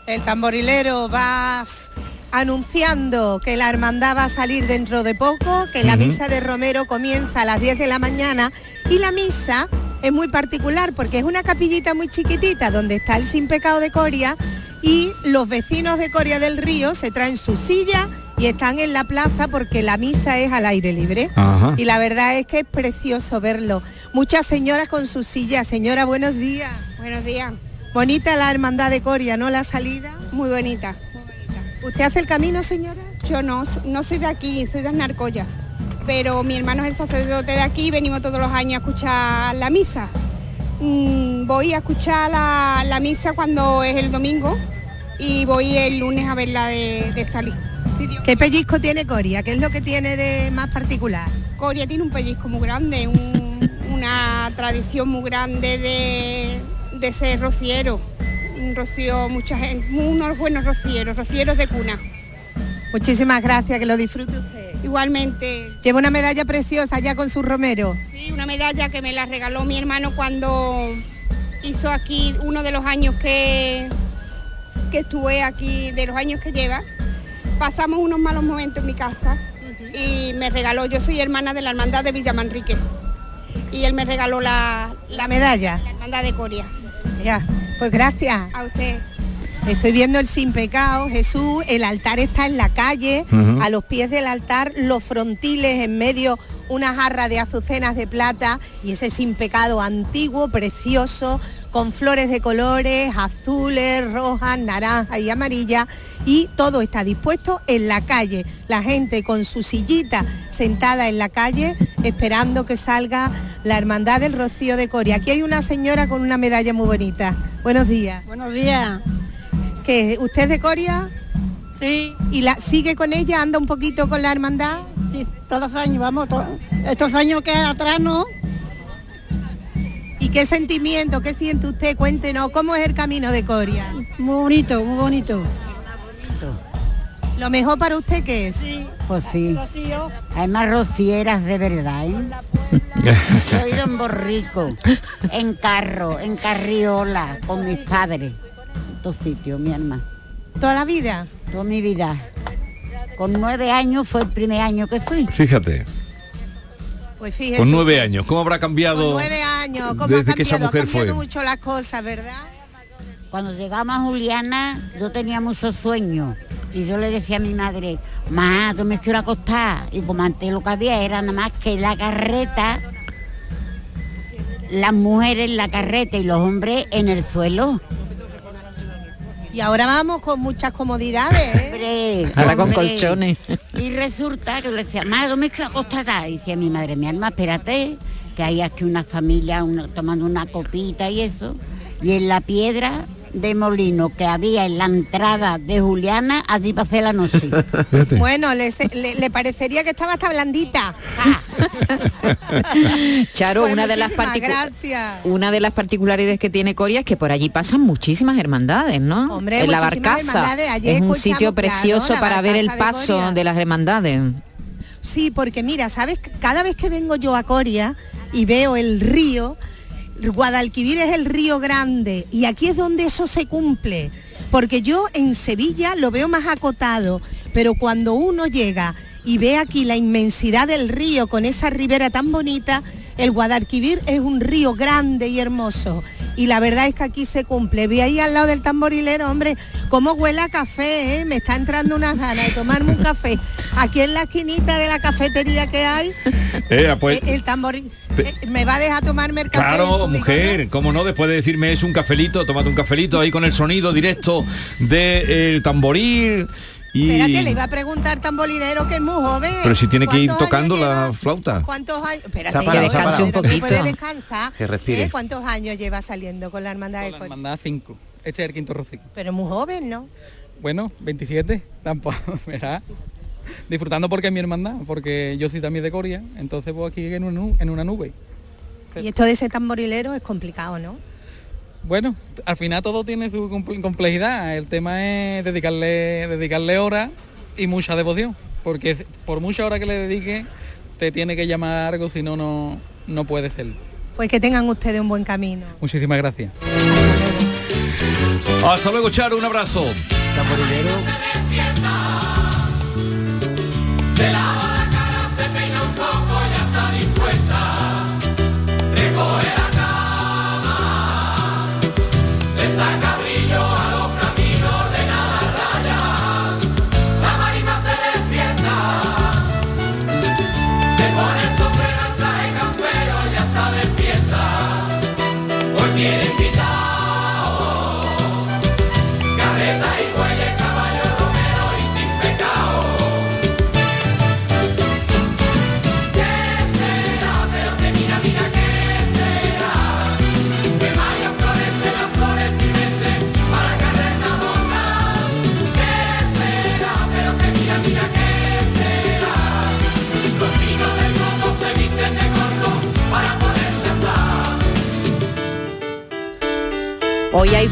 El tamborilero va anunciando que la hermandad va a salir dentro de poco, que la misa de Romero comienza a las 10 de la mañana y la misa es muy particular porque es una capillita muy chiquitita donde está el sin pecado de Coria y los vecinos de Coria del Río se traen sus sillas y están en la plaza porque la misa es al aire libre. Ajá. Y la verdad es que es precioso verlo. Muchas señoras con sus sillas. Señora, buenos días. Buenos días. Bonita la hermandad de Coria, ¿no? La salida. Muy bonita. ¿Usted hace el camino, señora? Yo no, no soy de aquí, soy de Arnarcoya. Pero mi hermano es el sacerdote de aquí venimos todos los años a escuchar la misa. Mm, voy a escuchar la, la misa cuando es el domingo y voy el lunes a verla de, de salir. ¿Qué pellizco tiene Coria? ¿Qué es lo que tiene de más particular? Coria tiene un pellizco muy grande, un- una tradición muy grande de, de ser rociero. Un rocío, mucha gente, unos buenos rocieros, rocieros de cuna. Muchísimas gracias, que lo disfrute usted. Igualmente. Lleva una medalla preciosa ya con su romero. Sí, una medalla que me la regaló mi hermano cuando hizo aquí uno de los años que, que estuve aquí, de los años que lleva. Pasamos unos malos momentos en mi casa y me regaló, yo soy hermana de la hermandad de Villamanrique y él me regaló la, La medalla. La hermandad de Coria. Ya, pues gracias. A usted. Estoy viendo el sin pecado, Jesús, el altar está en la calle, a los pies del altar, los frontiles en medio, una jarra de azucenas de plata y ese sin pecado antiguo, precioso, con flores de colores, azules, rojas, naranjas y amarillas, y todo está dispuesto en la calle. La gente con su sillita sentada en la calle, esperando que salga la Hermandad del Rocío de Coria. Aquí hay una señora con una medalla muy bonita. Buenos días. Buenos días. ¿Que usted es de Coria? Sí. ¿Y la sigue con ella? ¿Anda un poquito con la hermandad? Sí, todos los años, vamos, to- estos años que atrás no. ¿Y qué sentimiento, qué siente usted? Cuéntenos, ¿cómo es el camino de Coria? Muy bonito, muy bonito. ¿Lo mejor para usted qué es? Pues sí. Hay más rocieras de verdad, ¿eh? Soy de un borrico, en carro, en carriola, con mis padres. En estos sitios, mi hermana. ¿Toda la vida? Toda mi vida. Con nueve años fue el primer año que fui. Fíjate, Pues fíjese. con nueve años, ¿cómo habrá cambiado Con nueve años, ¿cómo desde ha que esa cambiado? mujer ha cambiado fue? mucho las cosas, ¿verdad? Cuando llegamos a Juliana, yo tenía muchos sueños. Y yo le decía a mi madre, más, yo me quiero acostar. Y como antes lo que había era nada más que la carreta, las mujeres en la carreta y los hombres en el suelo. Y ahora vamos con muchas comodidades, ¿eh? Hombre, Ahora con colchones. Y resulta que yo le decía, más, yo me quiero acostar. ya". Y decía mi madre, mi alma, espérate, que hay aquí una familia una- tomando una copita y eso. Y en la piedra de molino que había en la entrada de Juliana, allí pasé la noche. Bueno, le, le- le parecería que estaba hasta blandita. Charo, Pues una de las una de particularidades que tiene Coria es que por allí pasan muchísimas hermandades, ¿no? Hombre, en la barcaza es un sitio precioso para ver el de paso Coria. de las hermandades. Sí, porque mira, ¿sabes? Cada vez que vengo yo a Coria y veo el río, Guadalquivir es el río grande y aquí es donde eso se cumple. Porque yo en Sevilla lo veo más acotado, pero cuando uno llega y ve aquí la inmensidad del río con esa ribera tan bonita, el Guadalquivir es un río grande y hermoso. Y la verdad es que aquí se cumple. Vi ahí al lado del tamborilero, hombre, cómo huele a café, ¿eh? Me está entrando unas ganas de tomarme un café. Aquí en la esquinita de la cafetería que hay, Eh, pues, eh, el tamboril... te- eh, ¿Me va a dejar tomarme el café? Claro, mujer, cómo no, después de decirme es un cafelito, tómate un cafelito ahí con el sonido directo del tamboril Y... Espérate, le iba a preguntar tamborilero que es muy joven. Pero si tiene que ir ¿Cuántos tocando la flauta. ¿Cuántos años? Espérate, ha descanse un poquito. Puede descansar. Que respire. ¿Eh? ¿Cuántos años lleva saliendo con la hermandad de La Coria? hermandad 5. Este es el quinto rocío. Pero muy joven, ¿no? Bueno, 27, tampoco, verá. Disfrutando porque es mi hermandad, porque yo soy también de Coria, entonces voy aquí en una, nu- en una nube. Y esto de ser tamborilero es complicado, ¿no? Bueno, al final todo tiene su comple- complejidad. El tema es dedicarle, dedicarle horas y mucha devoción, porque por mucha hora que le dedique, te tiene que llamar algo, si no, no, no puede ser. Pues que tengan ustedes un buen camino. Muchísimas gracias. Hasta luego, Charo, un abrazo.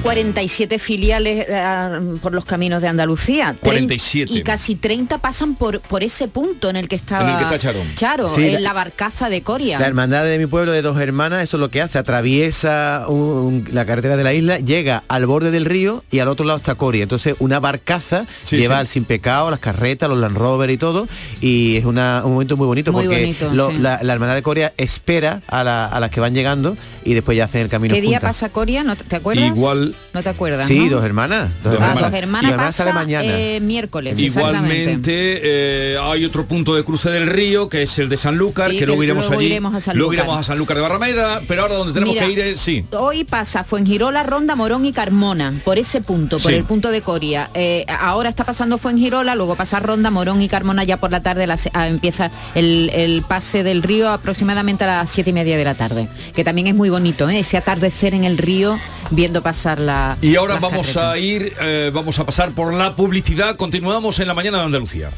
47 filiales eh, por los caminos de Andalucía. Tren- 47. Y casi 30 pasan por, por ese punto en el que estaba En el que está Charo. Charo, Sí, en la- la barcaza de Coria. La hermandad de mi pueblo de dos hermanas, eso es lo que hace, atraviesa un- la carretera de la isla, llega al borde del río y al otro lado está Coria. Entonces una barcaza Sí, lleva sí. al sin pecado, las carretas, los Land Rover y todo, y es una- un momento muy bonito Muy porque bonito, lo- sí. la, la hermandad de Coria espera a, la- a las que van llegando y después ya hacen el camino ¿Qué día pasa Coria? ¿No te, te acuerdas? Igual, No te acuerdas, Sí, ¿no? dos hermanas. Dos Ah, hermanas. dos hermanas Y pasa sale mañana. eh, miércoles, exactamente. Igualmente eh, hay otro punto de cruce del río que es el de Sanlúcar, Sí, que luego iremos luego allí. iremos a Sanlúcar. Luego iremos a Sanlúcar de Barrameda, pero ahora donde tenemos Mira, que ir es sí. Hoy pasa Fuengirola, Ronda, Morón y Carmona, por ese punto, por Sí. el punto de Coria. Eh, ahora está pasando Fuengirola, luego pasa Ronda, Morón y Carmona ya por la tarde, ah, empieza el, el pase del río aproximadamente a las siete y media de la tarde, que también es muy bonito, ¿eh? ese atardecer en el río viendo pasar la... Y ahora vamos carretas. a ir, eh, vamos a pasar por la publicidad. Continuamos en la mañana de Andalucía.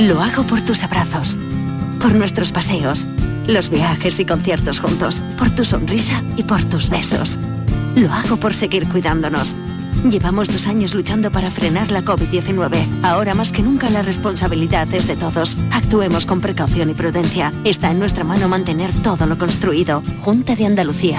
Lo hago por tus abrazos, por nuestros paseos, los viajes y conciertos juntos, por tu sonrisa y por tus besos. Lo hago por seguir cuidándonos. Llevamos dos años luchando para frenar la COVID-19. Ahora más que nunca la responsabilidad es de todos. Actuemos con precaución y prudencia. Está en nuestra mano mantener todo lo construido. Junta de Andalucía.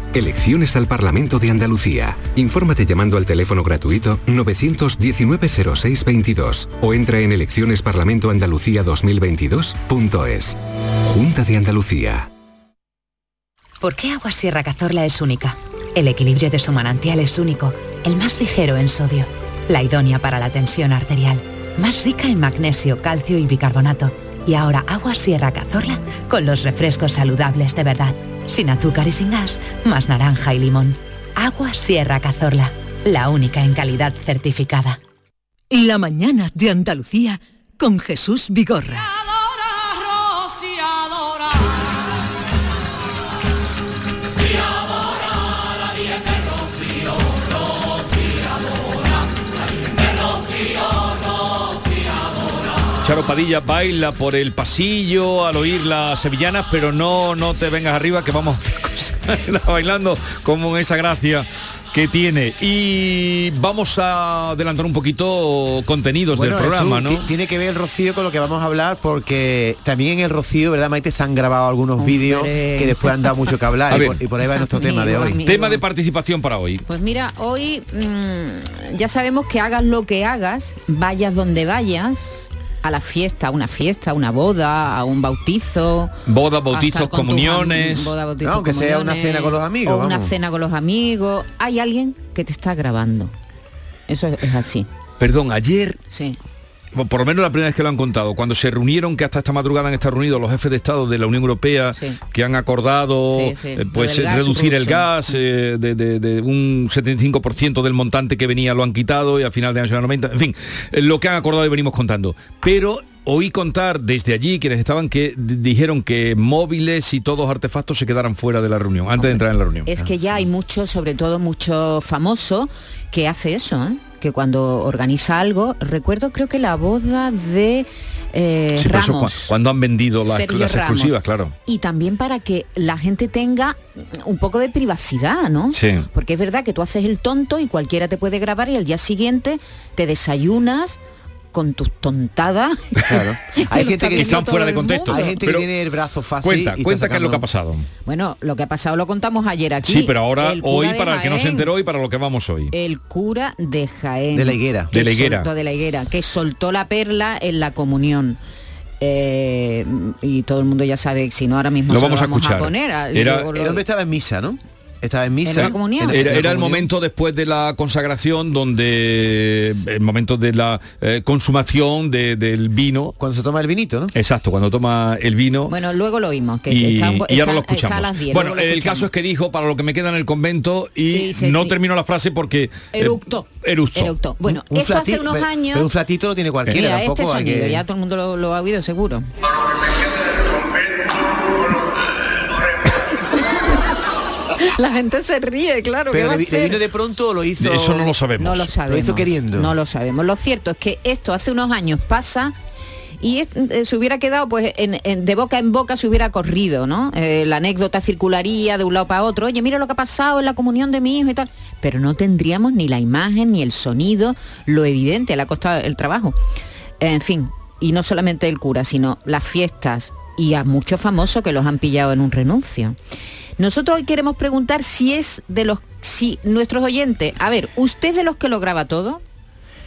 Elecciones al Parlamento de Andalucía. Infórmate llamando al teléfono gratuito 919-0622 o entra en eleccionesparlamentoandalucía2022.es. Junta de Andalucía. ¿Por qué Agua Sierra Cazorla es única? El equilibrio de su manantial es único, el más ligero en sodio, la idónea para la tensión arterial, más rica en magnesio, calcio y bicarbonato. Y ahora Agua Sierra Cazorla con los refrescos saludables de verdad, sin azúcar y sin gas, más naranja y limón. Agua Sierra Cazorla, la única en calidad certificada. La mañana de Andalucía con Jesús Vigorra. Charo Padilla baila por el pasillo al oír las sevillanas, pero no, no te vengas arriba que vamos bailando como esa gracia que tiene. Y vamos a adelantar un poquito contenidos Bueno, del programa, Jesús, ¿no? ti- Tiene que ver el Rocío con lo que vamos a hablar porque también en el Rocío, ¿verdad, Maite? Se han grabado algunos vídeos que después han dado mucho que hablar y ver. por, y por ahí va nuestro tema de hoy. amigo. Tema de participación para hoy. Pues mira, hoy mm, ya sabemos que hagas lo que hagas, vayas donde vayas, a la fiesta, a una fiesta, a una boda, a un bautizo. Boda, a bautizos, comuniones. boda, bautizos, No, aunque sea una cena con los amigos, O una cena con los amigos. Hay alguien que te está grabando. Eso es, es así. Perdón, ayer Sí. Por lo menos la primera vez que lo han contado, cuando se reunieron, que hasta esta madrugada han estado reunidos los jefes de Estado de la Unión Europea, que han acordado Sí, sí, eh, pues reducir el gas eh, de, de- de un 75% del montante que venía lo han quitado y a final de año será 90, en fin, eh, lo que han acordado y venimos contando. Pero oí contar desde allí quienes estaban que dijeron que móviles y todos artefactos se quedaran fuera de la reunión, antes de entrar en la reunión. Es que ya hay mucho, sobre todo mucho famoso, que hace eso, ¿eh? que cuando organiza algo, recuerdo creo que la boda de eh, Sí, pero eso Ramos. cua- cuando han vendido las, Ramos. exclusivas, claro. Y también para que la gente tenga un poco de privacidad, ¿no? Sí. Porque es verdad que tú haces el tonto y cualquiera te puede grabar y al día siguiente te desayunas con tus tontadas. Claro. Hay gente que están fuera de contexto. Hay gente Pero que tiene el brazo fácil. Cuenta, y cuenta qué es lo que ha pasado. Bueno, lo que ha pasado lo contamos ayer aquí. Sí, pero ahora hoy para el que no se enteró y para lo que vamos hoy. El cura de Jaén. De la higuera. De la higuera. soltó- de la higuera, que soltó la perla en la comunión. Eh, y todo el mundo ya sabe que si no ahora mismo Lo se vamos a escuchar. poner, a- Era- luego lo- El hombre estaba en misa, ¿no? Estaba en misa. Era, el comunión. momento después de la consagración donde el momento de la eh, consumación de- del vino. Cuando se toma el vinito, ¿no? Exacto, cuando toma el vino. Bueno, luego lo oímos. Que y, está- y ahora está- lo está escuchamos. a las 10, bueno, lo el escuchamos. caso es que dijo para lo que me queda en el convento y no y- terminó la frase porque eh, Eructó. eructó. Eructó. Bueno, Un esto hace unos años. Pero un flatito lo tiene cualquiera, Mira, tampoco este hay sonido, que- ya todo el mundo lo, lo ha oído seguro. La gente se ríe, claro. de pronto o lo hizo. Eso no lo sabemos. No lo sabemos. Lo hizo queriendo. No lo sabemos. Lo cierto es que esto hace unos años pasa y es- eh, se hubiera quedado pues en- en- de boca en boca se hubiera corrido, ¿no? Eh, la anécdota circularía de un lado para otro. Oye, mira lo que ha pasado en la comunión de mi hijo y tal. Pero no tendríamos ni la imagen ni el sonido, lo evidente, le ha costado el trabajo. En fin, y no solamente el cura, sino las fiestas y a muchos famosos que los han pillado en un renuncio. Nosotros hoy queremos preguntar si es de los, si nuestros oyentes, a ver, ¿usted es de los que lo graba todo?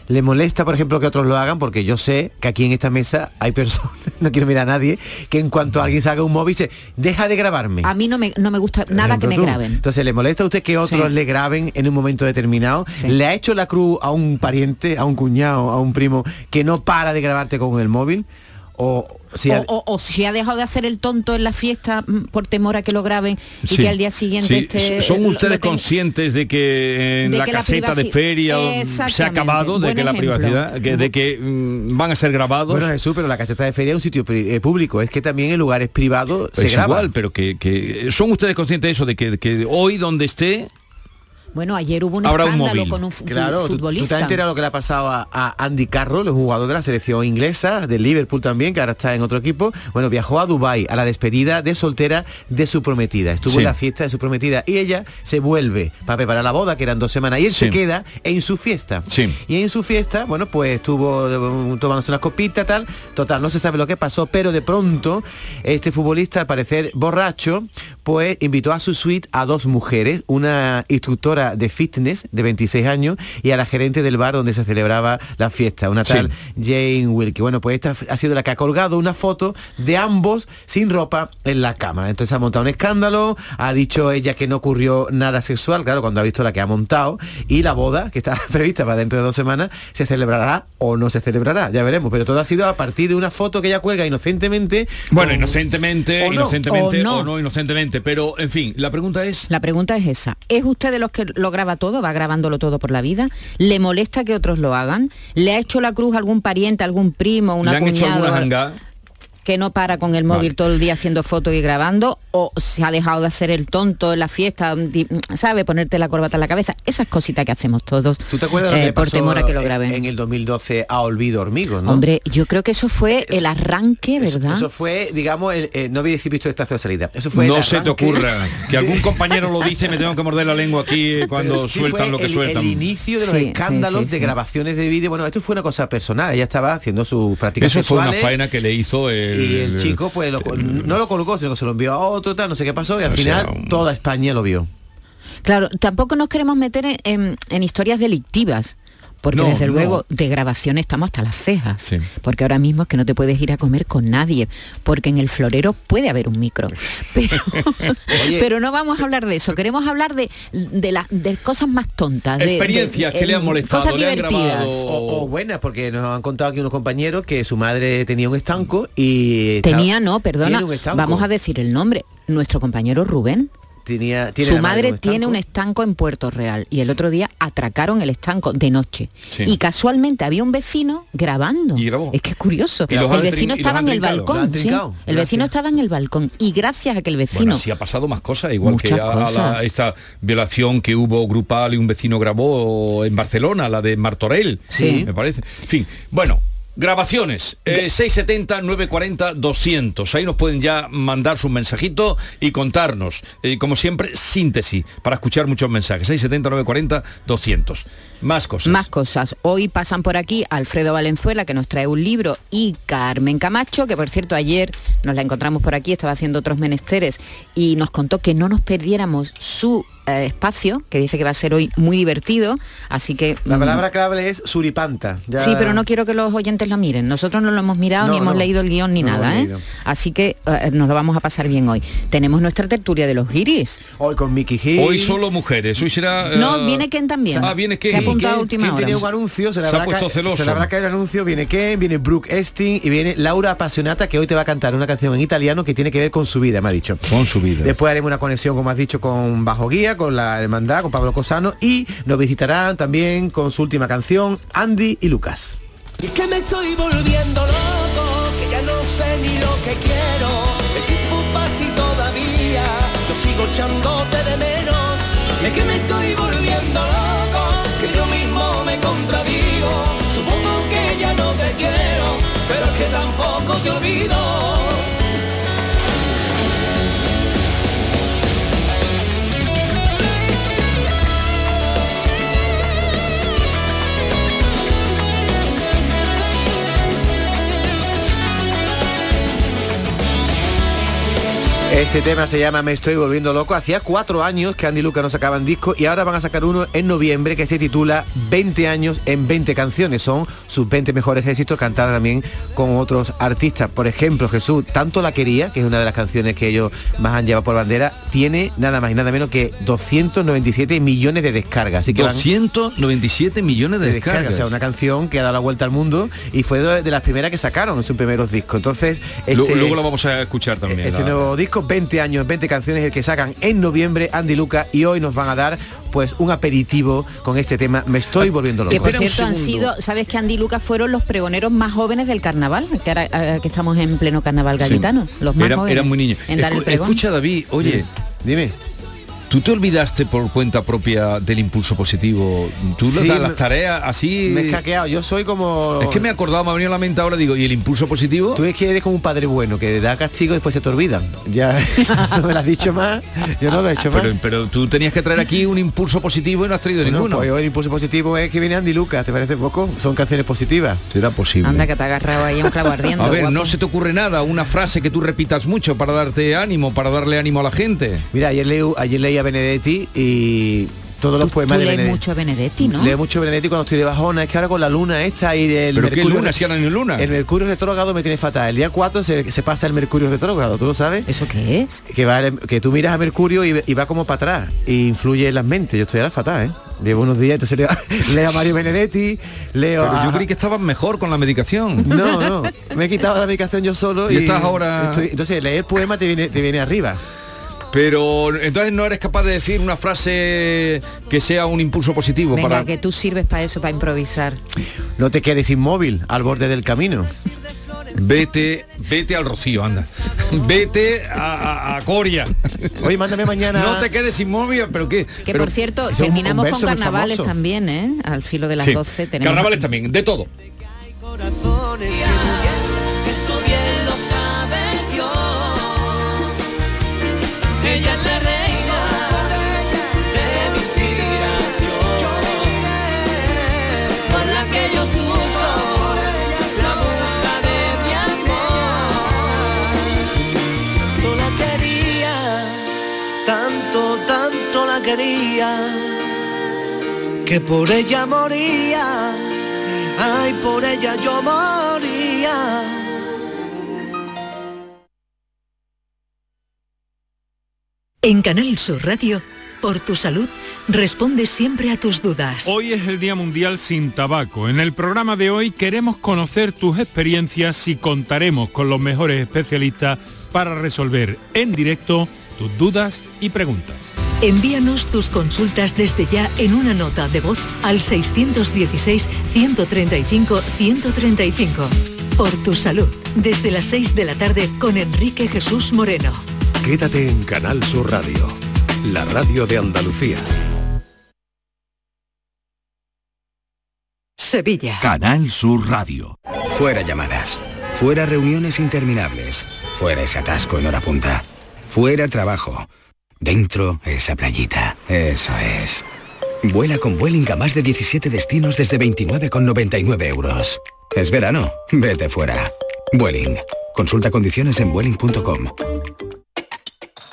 Le molesta, por ejemplo, que otros lo hagan porque yo sé que aquí en esta mesa hay personas, no quiero mirar a nadie, que en cuanto alguien saca un móvil dice, deja de grabarme. A mí no me, no me gusta nada que me tú. graben. Entonces, ¿le molesta a usted que otros Sí. le graben en un momento determinado? Sí. ¿Le ha hecho la cruz a un pariente, a un cuñado, a un primo que no para de grabarte con el móvil? O si ha- o, o- o si ha dejado de hacer el tonto en la fiesta mm, por temor a que lo graben y Sí, que al día siguiente sí. esté- ¿Son ustedes conscientes de que en De la que la caseta de feria se ha acabado de buen que la privacidad, que- de que mm, van a ser grabados? Bueno, Jesús, pero la caseta de feria es un sitio eh, público. Es que también en lugares privados se es graba. igual, pero que, que- son ustedes conscientes de eso, de que, que hoy donde esté Bueno, ayer hubo un Habrá escándalo con un Claro, tú- tú, te futbolista. has enterado lo que le ha pasado a, a Andy Carroll, el jugador de la selección inglesa, del Liverpool también, que ahora está en otro equipo. Bueno, viajó a Dubai a la despedida de soltera de su prometida. Estuvo Sí. en la fiesta de su prometida y ella se vuelve para preparar la boda, que eran dos semanas, y él se queda en su fiesta. Sí. Y en su fiesta, bueno, pues estuvo eh, tomándose unas copitas, tal. Total, no se sabe lo que pasó, pero de pronto este futbolista, al parecer borracho, pues invitó a su suite a dos mujeres, una instructora de fitness de 26 años y a la gerente del bar donde se celebraba la fiesta, una Sí. tal Jane Wilkie. Bueno, pues esta ha sido la que ha colgado una foto de ambos sin ropa en la cama. Entonces ha montado un escándalo, ha dicho ella que no ocurrió nada sexual, claro, cuando ha visto la que ha montado, y la boda, que está prevista para dentro de dos semanas, se celebrará o no se celebrará, ya veremos. Pero todo ha sido a partir de una foto que ella cuelga inocentemente. Bueno, con- inocentemente, o no. inocentemente O no. o no inocentemente, pero en fin, la pregunta es La pregunta es esa. ¿Es usted de los que lo graba todo, va grabándolo todo por la vida? ¿Le molesta que otros lo hagan? ¿Le ha hecho la cruz algún pariente, algún primo, una le han hecho cuñado alguna janga. Que no para con el móvil Vale. todo el día haciendo fotos y grabando? ¿O se ha dejado de hacer el tonto en la fiesta, sabe, ponerte la corbata en la cabeza? Esas cositas que hacemos todos ¿Tú te acuerdas eh, que por pasó temor a que lo en- graben. En, el 2012 a Olvido Hormigos, ¿no? Hombre, yo creo que eso fue el arranque, ¿verdad? Eso fue, digamos, el, eh, no habéis visto esta de salida. Eso fue no el se te ocurra que algún compañero lo dice, me tengo que morder la lengua aquí eh, cuando sí sueltan lo que el, sueltan. El inicio de los Sí, escándalos sí, de sí. grabaciones de vídeo. Bueno, esto fue una cosa personal. Ella estaba haciendo sus prácticas Eso fue una faena que le hizo el, y el chico pues lo no lo colocó, sino que se lo envió a otro, tal, no sé qué pasó, y al final sea, un- toda España lo vio. Claro, tampoco nos queremos meter en, en- en historias delictivas. Porque No, desde no. luego de grabación estamos hasta las cejas. Sí. Porque ahora mismo es que no te puedes ir a comer con nadie. Porque en el florero puede haber un micro. Pero, no vamos a hablar de eso. Queremos hablar de, de, las de cosas más tontas. de- de- Experiencias que le han molestado, Cosas le han divertidas. grabado. O, o buenas, porque nos han contado aquí unos compañeros que su madre tenía un estanco y... Tenía, estaba- no, perdona. Vamos a decir el nombre. Nuestro compañero Rubén Tenía, tiene Su madre un tiene un estanco. en Puerto Real y el otro día atracaron el estanco de noche. Sí. Y casualmente había un vecino grabando. Y grabó. Es que es curioso. Y el vecino estaba en el balcón. sí. El vecino Gracias. estaba en el balcón. Y gracias a que el vecino. Bueno, sí ha pasado más cosas, igual que a, a la- cosas. esta violación que hubo grupal y un vecino grabó en Barcelona, la de Martorell, Sí. me parece. En fin, bueno. Grabaciones, eh, 670 940 200. Ahí nos pueden ya mandar sus mensajitos y contarnos. Eh, como siempre, síntesis para escuchar muchos mensajes. 670 940 200. Más cosas. Más cosas. Hoy pasan por aquí Alfredo Valenzuela, que nos trae un libro, y Carmen Camacho, que por cierto ayer nos la encontramos por aquí, estaba haciendo otros menesteres, y nos contó que no nos perdiéramos su eh, espacio, que dice que va a ser hoy muy divertido, así que... La mm, palabra clave es suripanta. Ya- Sí, pero no quiero que los oyentes lo miren. Nosotros no lo hemos mirado No, ni hemos no. leído el guion ni No nada, ¿eh? Así que eh, nos lo vamos a pasar bien hoy. Tenemos nuestra tertulia de los guiris. Hoy con Mickey Hill. Hoy solo mujeres. Hoy será. No, viene Ken también. Ah, viene Ken. Se ha ¿Y apuntado a ¿Quién- última quién hora. tiene un anuncio? Se le, Se ha habrá celoso. se le habrá caído el anuncio. Viene Ken, viene Brooke Esting y viene Laura Apasionata que hoy te va a cantar una canción en italiano que tiene que ver con su vida, me ha dicho. Con su vida. Después haremos una conexión, como has dicho, con Bajo Guía, con la hermandad, con Pablo Cosano y nos visitarán también con su última canción, Andy y Lucas. Y es que me estoy volviendo loco, que ya no sé ni lo que quiero. El tiempo pasa y todavía yo sigo echándote de menos. Y es que me estoy tampoco Este tema se llama Me estoy volviendo loco. Hacía cuatro años que Andy y Lucas no sacaban disco y ahora van a sacar uno en noviembre que se titula 20 años en 20 canciones. Son sus 20 mejores éxitos cantadas también con otros artistas. Por ejemplo, Jesús, Tanto la quería, que es una de las canciones que ellos más han llevado por bandera, tiene nada más y nada menos que 297 millones de descargas. Así que van- 297 millones de de descargas. descargas. O sea, una canción que ha dado la vuelta al mundo y fue de, las primeras que sacaron en sus primeros discos. Entonces, este- Luego lo vamos a escuchar también. este la- nuevo disco, 20 años, 20 canciones, el que sacan en noviembre Andy Luca y hoy nos van a dar pues un aperitivo con este tema. Me estoy volviendo Que loco. por cierto han sido, sabes que Andy y Lucas fueron los pregoneros más jóvenes del carnaval, que ahora eh, que estamos en pleno carnaval Sí. gaditano, los más Era- jóvenes. eran muy niños. En dar el Escu- pregón. escucha David, oye, Dime. ¿Tú te olvidaste por cuenta propia del impulso positivo? ¿Tú Sí, das las tareas así? Me he escaqueado, yo soy como... Es que me he acordado, me ha venido a la mente ahora, digo, ¿y el impulso positivo? Tú es que eres como un padre bueno, que da castigo y después se te olvidan. Ya no me lo has dicho más, yo no lo he hecho más. Pero, pero tú tenías que traer aquí un impulso positivo y no has traído Bueno, ninguno. pues el impulso positivo es que viene Andy Lucas, ¿te parece poco? Son canciones positivas. Será posible. Anda que te ha agarrado ahí un clavo ardiendo. A ver, guapo. no se te ocurre nada, una frase que tú repitas mucho para darte ánimo, para darle ánimo a la gente. Mira, ayer, leo, ayer leí a Benedetti y todos los Tú poemas de lees Benedetti. mucho a Benedetti, ¿no? Leo mucho Benedetti cuando estoy de bajona, es que ahora con la luna esta y el ¿Pero qué Mercurio... luna, si ahora no hay luna? El Mercurio retrógrado me tiene fatal. El día 4 se, se pasa el Mercurio retrógrado, ¿tú lo sabes? ¿Eso qué es? Que, va, que tú miras a Mercurio y, y va como para atrás y influye en las mentes. Yo estoy ahora fatal, ¿eh? Llevo unos días, entonces leo, leo a Mario Benedetti, leo Pero a... yo creí que estabas mejor con la medicación. No, no, me he quitado la medicación yo solo Y y, estás ahora- estoy- entonces leer poema te viene, te viene arriba. Pero entonces no eres capaz de decir una frase que sea un impulso positivo Venga, para... que tú sirves para eso, para improvisar. No te quedes inmóvil al borde del camino. Vete, vete al rocío, anda. Vete a, a- a Coria. Oye, mándame mañana. No te quedes inmóvil, pero qué. Que Pero- por cierto, terminamos con carnavales también, ¿eh? Al filo de las Sí, 12 tenemos... Carnavales también, de todo. Que por ella moría. Ay, por ella yo moría. En Canal Sur Radio, por tu salud, responde siempre a tus dudas. Hoy es el Día Mundial sin Tabaco. En el programa de hoy queremos conocer tus experiencias y contaremos con los mejores especialistas para resolver en directo tus dudas y preguntas. Envíanos tus consultas desde ya en una nota de voz al 616-135-135. Por tu salud, desde las 6 de la tarde con Enrique Jesús Moreno. Quédate en Canal Sur Radio, la radio de Andalucía. Sevilla. Canal Sur Radio. Fuera llamadas. Fuera reuniones interminables. Fuera ese atasco en hora punta. Fuera trabajo. Dentro esa playita. Eso es. Vuela con Vueling a más de 17 destinos desde 29,99 euros. Es verano. Vete fuera. Vueling. Consulta condiciones en vueling.com.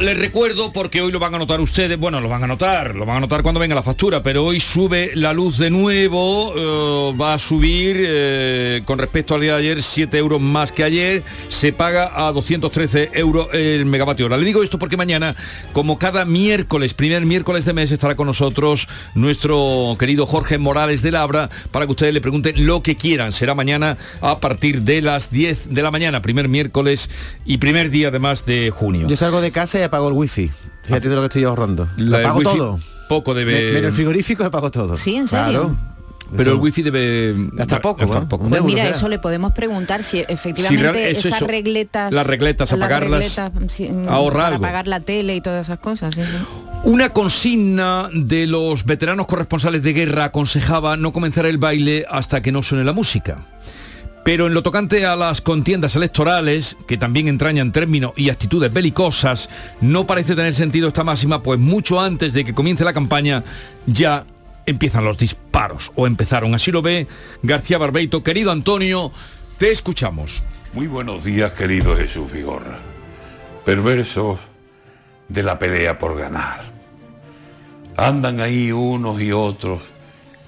Les recuerdo, porque hoy lo van a notar ustedes, bueno, lo van a notar, lo van a notar cuando venga la factura, pero hoy sube la luz de nuevo, eh, va a subir eh, con respecto al día de ayer 7 euros más que ayer, se paga a 213 euros el megavatio hora. Le digo esto porque mañana, como cada miércoles, primer miércoles de mes, estará con nosotros nuestro querido Jorge Morales de Labra para que ustedes le pregunten lo que quieran. Será mañana a partir de las 10 de la mañana, primer miércoles y primer día además de junio. Yo salgo de casa y apago el wifi. Fíjate de lo que estoy ahorrando. La lo wifi todo. Poco debe... Me- Menos el frigorífico apago todo. Sí, ¿en serio? Pero el wifi debe... Hasta poco, hasta ¿no? poco. Pues mira, eso le podemos preguntar si efectivamente real- es esas eso. regletas... Las regletas, apagarlas, sí, mm, ahorra para algo. apagar la tele y todas esas cosas. sí. Una consigna de los veteranos corresponsales de guerra aconsejaba no comenzar el baile hasta que no suene la música. Pero en lo tocante a las contiendas electorales, que también entrañan términos y actitudes belicosas, no parece tener sentido esta máxima, pues mucho antes de que comience la campaña ya empiezan los disparos, o empezaron. Así lo ve García Barbeito. Querido Antonio, te escuchamos. Muy buenos días, querido Jesús Vigorra. Perversos de la pelea por ganar. Andan ahí unos y otros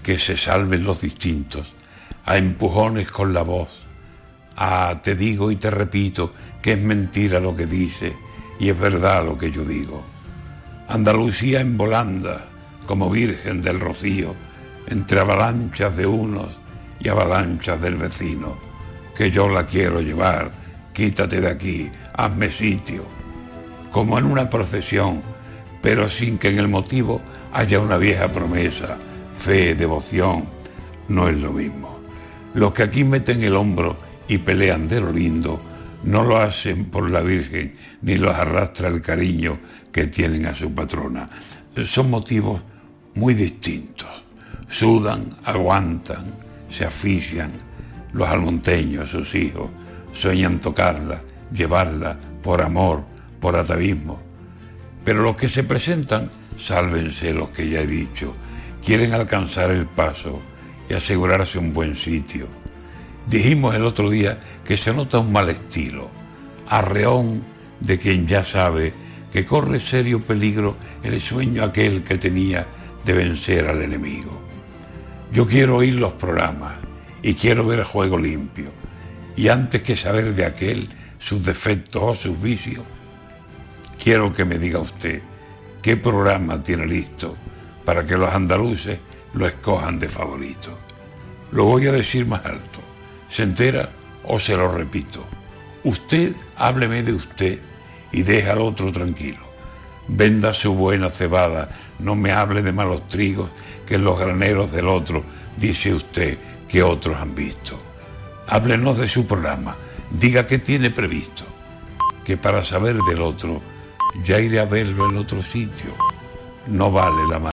que se salven los distintos, a empujones con la voz. Ah, te digo y te repito que es mentira lo que dice y es verdad lo que yo digo. Andalucía en volanda, como virgen del rocío, entre avalanchas de unos y avalanchas del vecino, que yo la quiero llevar, quítate de aquí, hazme sitio, como en una procesión, pero sin que en el motivo haya una vieja promesa, fe, devoción, no es lo mismo. Los que aquí meten el hombro y pelean de lo lindo, no lo hacen por la Virgen, ni los arrastra el cariño que tienen a su patrona. Son motivos muy distintos. Sudan, aguantan, se asfixian. Los almonteños, sus hijos, sueñan tocarla, llevarla por amor, por atavismo. Pero los que se presentan, sálvense los que ya he dicho, quieren alcanzar el paso y asegurarse un buen sitio. Dijimos el otro día que se nota un mal estilo, arreón de quien ya sabe que corre serio peligro el sueño aquel que tenía de vencer al enemigo. Yo quiero oír los programas y quiero ver el juego limpio. Y antes que saber de aquel sus defectos o sus vicios, quiero que me diga usted qué programa tiene listo para que los andaluces lo escojan de favorito. Lo voy a decir más alto. ¿Se entera o se lo repito? Usted hábleme de usted y deja al otro tranquilo. Venda su buena cebada no me hable de malos trigos que en los graneros del otro dice usted que otros han visto. Háblenos de su programa, diga qué tiene previsto, que para saber del otro ya iré a verlo en otro sitio. No vale la